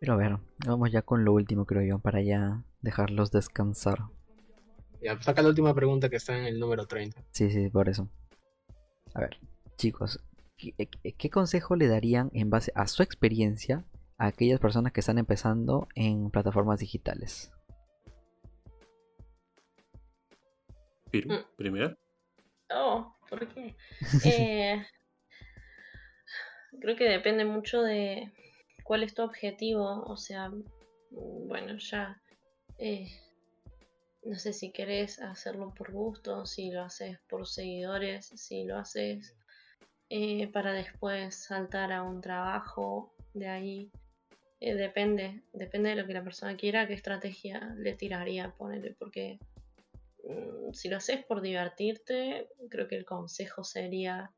Pero a ver, vamos ya con lo último, creo yo, para ya dejarlos descansar. Ya, saca la última pregunta que está en el número 30. Sí, sí, por eso. A ver, chicos, ¿qué, qué consejo le darían en base a su experiencia a aquellas personas que están empezando en plataformas digitales? ¿Firmo? Mm. ¿Primera? Oh, ¿por qué? Eh, creo que depende mucho de cuál es tu objetivo. O sea, bueno, ya. eh, no sé si querés hacerlo por gusto, si lo haces por seguidores, si lo haces eh, para después saltar a un trabajo de ahí. Eh, depende, depende de lo que la persona quiera, qué estrategia le tiraría, ponerle, porque si lo haces por divertirte, creo que el consejo sería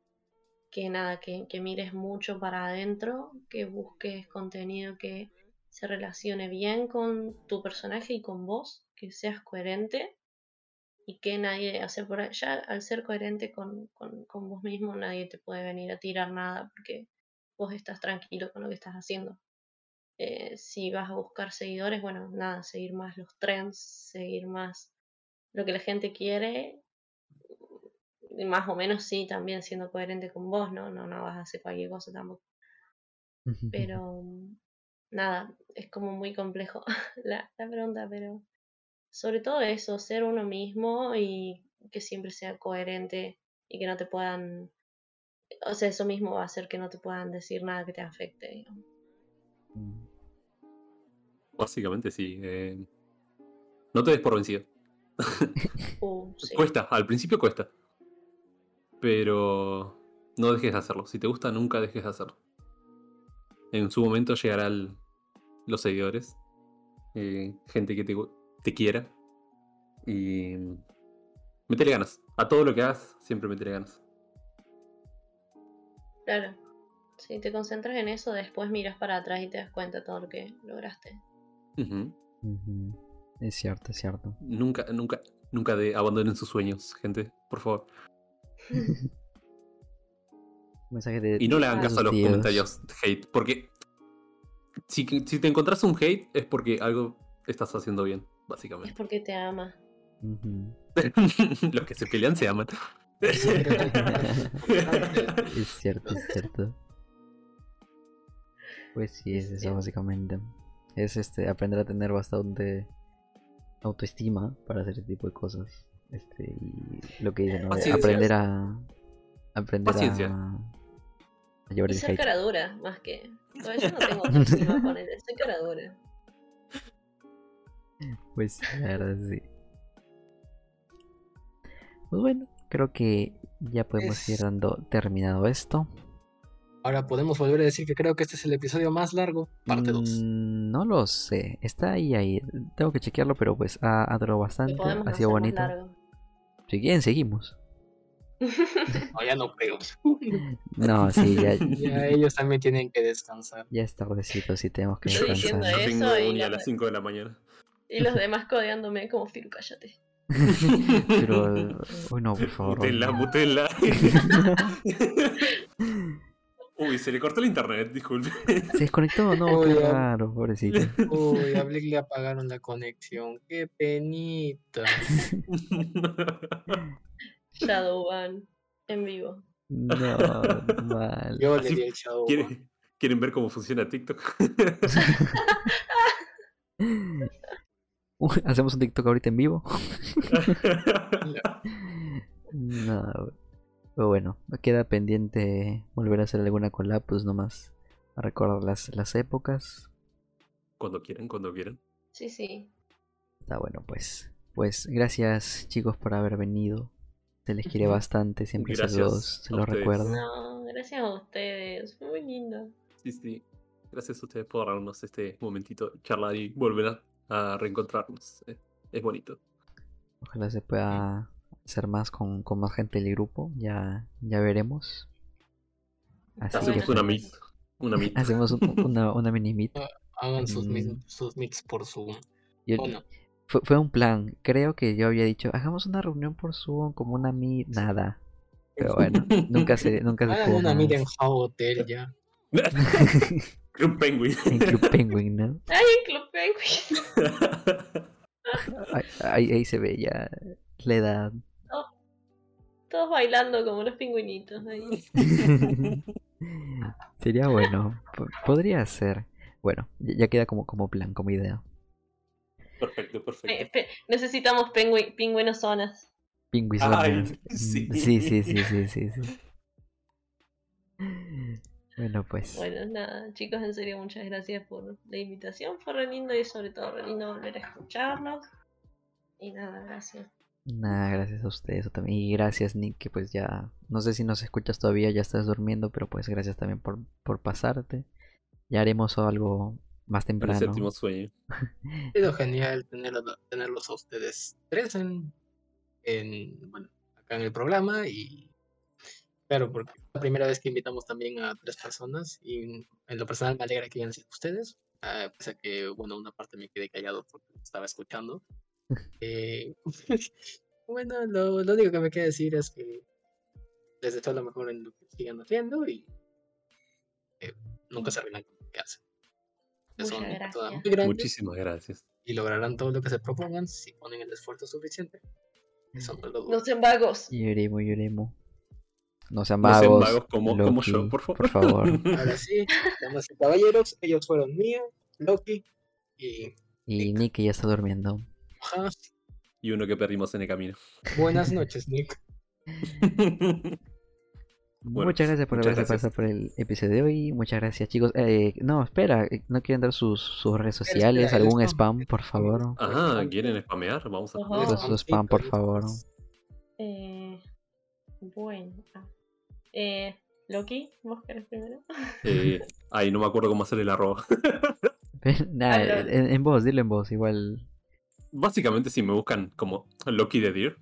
que nada, que, mires mucho para adentro, que busques contenido que se relacione bien con tu personaje y con vos, que seas coherente y que nadie, hace por allá, al ser coherente con vos mismo, nadie te puede venir a tirar nada porque vos estás tranquilo con lo que estás haciendo. Eh, si vas a buscar seguidores, bueno, nada, seguir más los trends, seguir más lo que la gente quiere, más o menos sí, también siendo coherente con vos, ¿no? No, no vas a hacer cualquier cosa tampoco. Pero nada, es como muy complejo la, la pregunta, pero sobre todo eso, ser uno mismo y que siempre sea coherente y que no te puedan, o sea, eso mismo va a hacer que no te puedan decir nada que te afecte. digamos. Mm. Básicamente sí. eh, No te des por vencido. Sí. Cuesta, al principio cuesta. Pero no dejes de hacerlo. Si te gusta, nunca dejes de hacerlo. En su momento llegarán los seguidores, eh, gente que te, te quiera. Y métele ganas. A todo lo que hagas, siempre métele ganas. Claro. Si te concentras en eso, después miras para atrás y te das cuenta de todo lo que lograste. Es cierto, es cierto. Nunca, nunca, nunca de abandonen sus sueños, gente, por favor. Mensaje de Y no le hagan caso a los Dios. comentarios de hate, porque si, si te encontrás un hate es porque algo estás haciendo bien, Es básicamente. porque te ama. Los que se pelean se aman. Es cierto, es cierto. Pues sí, es eso básicamente. Es este aprender a tener bastante autoestima para hacer ese tipo de cosas. Este, y lo que dicen, ¿no? Aprender a aprender Paciencia. a, a llevar Y el ser hate. cara dura, más que. Todavía yo no tengo autoestima con él, soy cara dura. Pues la verdad sí. Pues bueno, creo que ya podemos Es- ir dando terminado esto. Ahora podemos volver a decir que creo que este es el episodio más largo, parte 2. Mm, No lo sé, está ahí ahí. Tengo que chequearlo, pero pues ha, ha durado bastante, ha sido bonito. Si quieren, seguimos. No, ya no creo. No, sí, ya, Ya ellos también tienen que descansar. ya es tardecito, sí tenemos que Estoy diciendo descansar. eso Tengo y a la- las 5 de la mañana. Y los demás codeándome como Firu, cállate. Pero, uy, no, por favor. Mutela, mutela. Uy, se le cortó el internet, disculpe. ¿Se desconectó? No, Uy, raro, pobrecito. Uy, a Blake le apagaron la conexión. Qué penita. Shadowban en vivo. No, mal. Yo le di el shadow. ¿Quieren, ¿Quieren ver cómo funciona TikTok? ¿Hacemos un TikTok ahorita en vivo? No, pero bueno, me queda pendiente volver a hacer alguna collab, pues nomás a recordar las, las épocas. cuando quieran, cuando quieran. Sí, sí. Está bueno, pues. Pues gracias chicos por haber venido. Se les quiere bastante, siempre se Gracias los, se los recuerdo. No, gracias a ustedes. Fue muy lindo. Sí, sí. Gracias a ustedes por darnos este momentito, charlar y volver a, a reencontrarnos. Eh, Es bonito. Ojalá se pueda hacer más con, con más gente del grupo. Ya, ya veremos. Así Está que Hacemos una pues, meet. Una meet. hacemos un- una, una mini meet. Hagan sus, Mm. sus meets por Zoom. Yo- Bueno, fue, fue un plan. Creo que yo había dicho, hagamos una reunión por Zoom como una meet. Nada. Pero bueno, nunca se, nunca se Hagan una meet en Hotel ya. Club Penguin. En Club Penguin, ¿no? ¡Ay, en Club Penguin! Ahí, ahí se ve ya la edad. Todos bailando como los pingüinitos ahí. Sería bueno. P- Podría ser. Bueno, ya queda como, como plan, como idea. Perfecto, Eh, perfecto. pe- necesitamos pingüi- pingüinos zonas. Pingüizonas. Ay, Mm, sí. sí, sí, sí, sí, sí, sí. Bueno, pues. Bueno, nada, chicos, en serio, muchas gracias por la invitación. Fue re lindo y sobre todo re lindo volver a escucharnos. Y nada, gracias. Nada, gracias a ustedes también. Y gracias, Nick, que pues ya. No sé si nos escuchas todavía, ya estás durmiendo, pero pues gracias también por, por pasarte. Ya haremos algo más El temprano. séptimo sueño. Ha sido genial tenerlo- tenerlos a ustedes tres en, en, bueno, acá en el programa y claro, porque es la primera vez que invitamos también a tres personas y en lo personal me alegra que hayan sido ustedes, ah, pese a que, bueno, una parte me quedé callado porque estaba escuchando. Eh, bueno, lo, lo único que me queda decir es que les deseo lo mejor en lo que sigan haciendo y eh, nunca se arruinan con lo que hacen. Son gracias. muy grandes Muchísimas gracias. y lograrán todo lo que se propongan si ponen el esfuerzo suficiente. Eso no lo dudo. No sean vagos. Lloremos, lloremos. No sean No sean vagos. vagos como- como yo, Loki, por favor. Por favor. Ahora sí, damas y caballeros, ellos fueron Mia, Loki y Y Nick que ya está durmiendo. Ajá, Y uno que perdimos en el camino. buenas noches, Nick. Bueno, muchas gracias por muchas haberse gracias. pasado por el episodio de hoy. Muchas gracias, chicos. Eh, no, espera, eh, ¿no quieren dar sus, sus redes sociales? espera, ¿Algún spam. spam, por favor? Ah, ¿quieren spamear? Vamos a Ajá. Su, spam, por favor. Eh, bueno. ah. Eh, Loki, ¿vos querés primero? Eh, ay, no me acuerdo cómo hacer el arroba. Nada, en, en voz, dilo en voz, igual. Básicamente, si me buscan como Loki de Deer,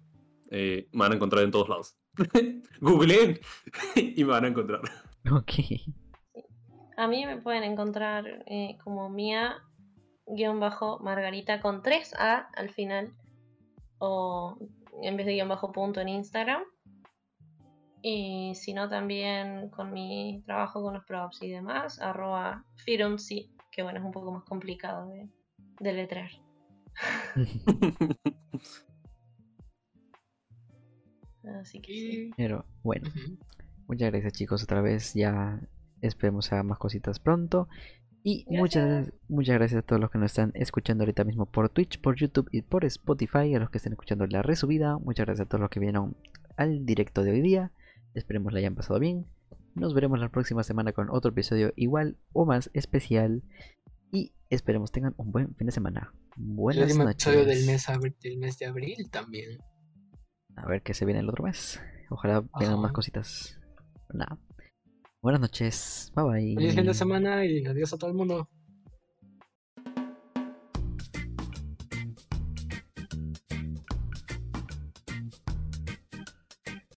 eh, me van a encontrar en todos lados. Googleen y me van a encontrar. Ok. A mí me pueden encontrar eh, como mía guion bajo margarita con 3A al final o en vez de guion bajo punto en Instagram y si no también con mi trabajo con los props y demás arroba firumsi que bueno es un poco más complicado de, de letrar así que sí. Pero bueno, muchas gracias, chicos, otra vez. Ya esperemos a más cositas pronto. Y muchas, muchas gracias a todos los que nos están escuchando ahorita mismo por Twitch, por YouTube y por Spotify. A los que estén escuchando la resubida. Muchas gracias a todos los que vinieron al directo de hoy día. Esperemos la hayan pasado bien. Nos veremos la próxima semana con otro episodio igual o más especial. Y esperemos tengan un buen fin de semana. el Buenas noches. episodio del mes, del mes de abril también. A ver qué se viene el otro mes. Ojalá vengan más cositas. Nada. Buenas noches. Bye bye. Feliz fin de semana y adiós a todo el mundo.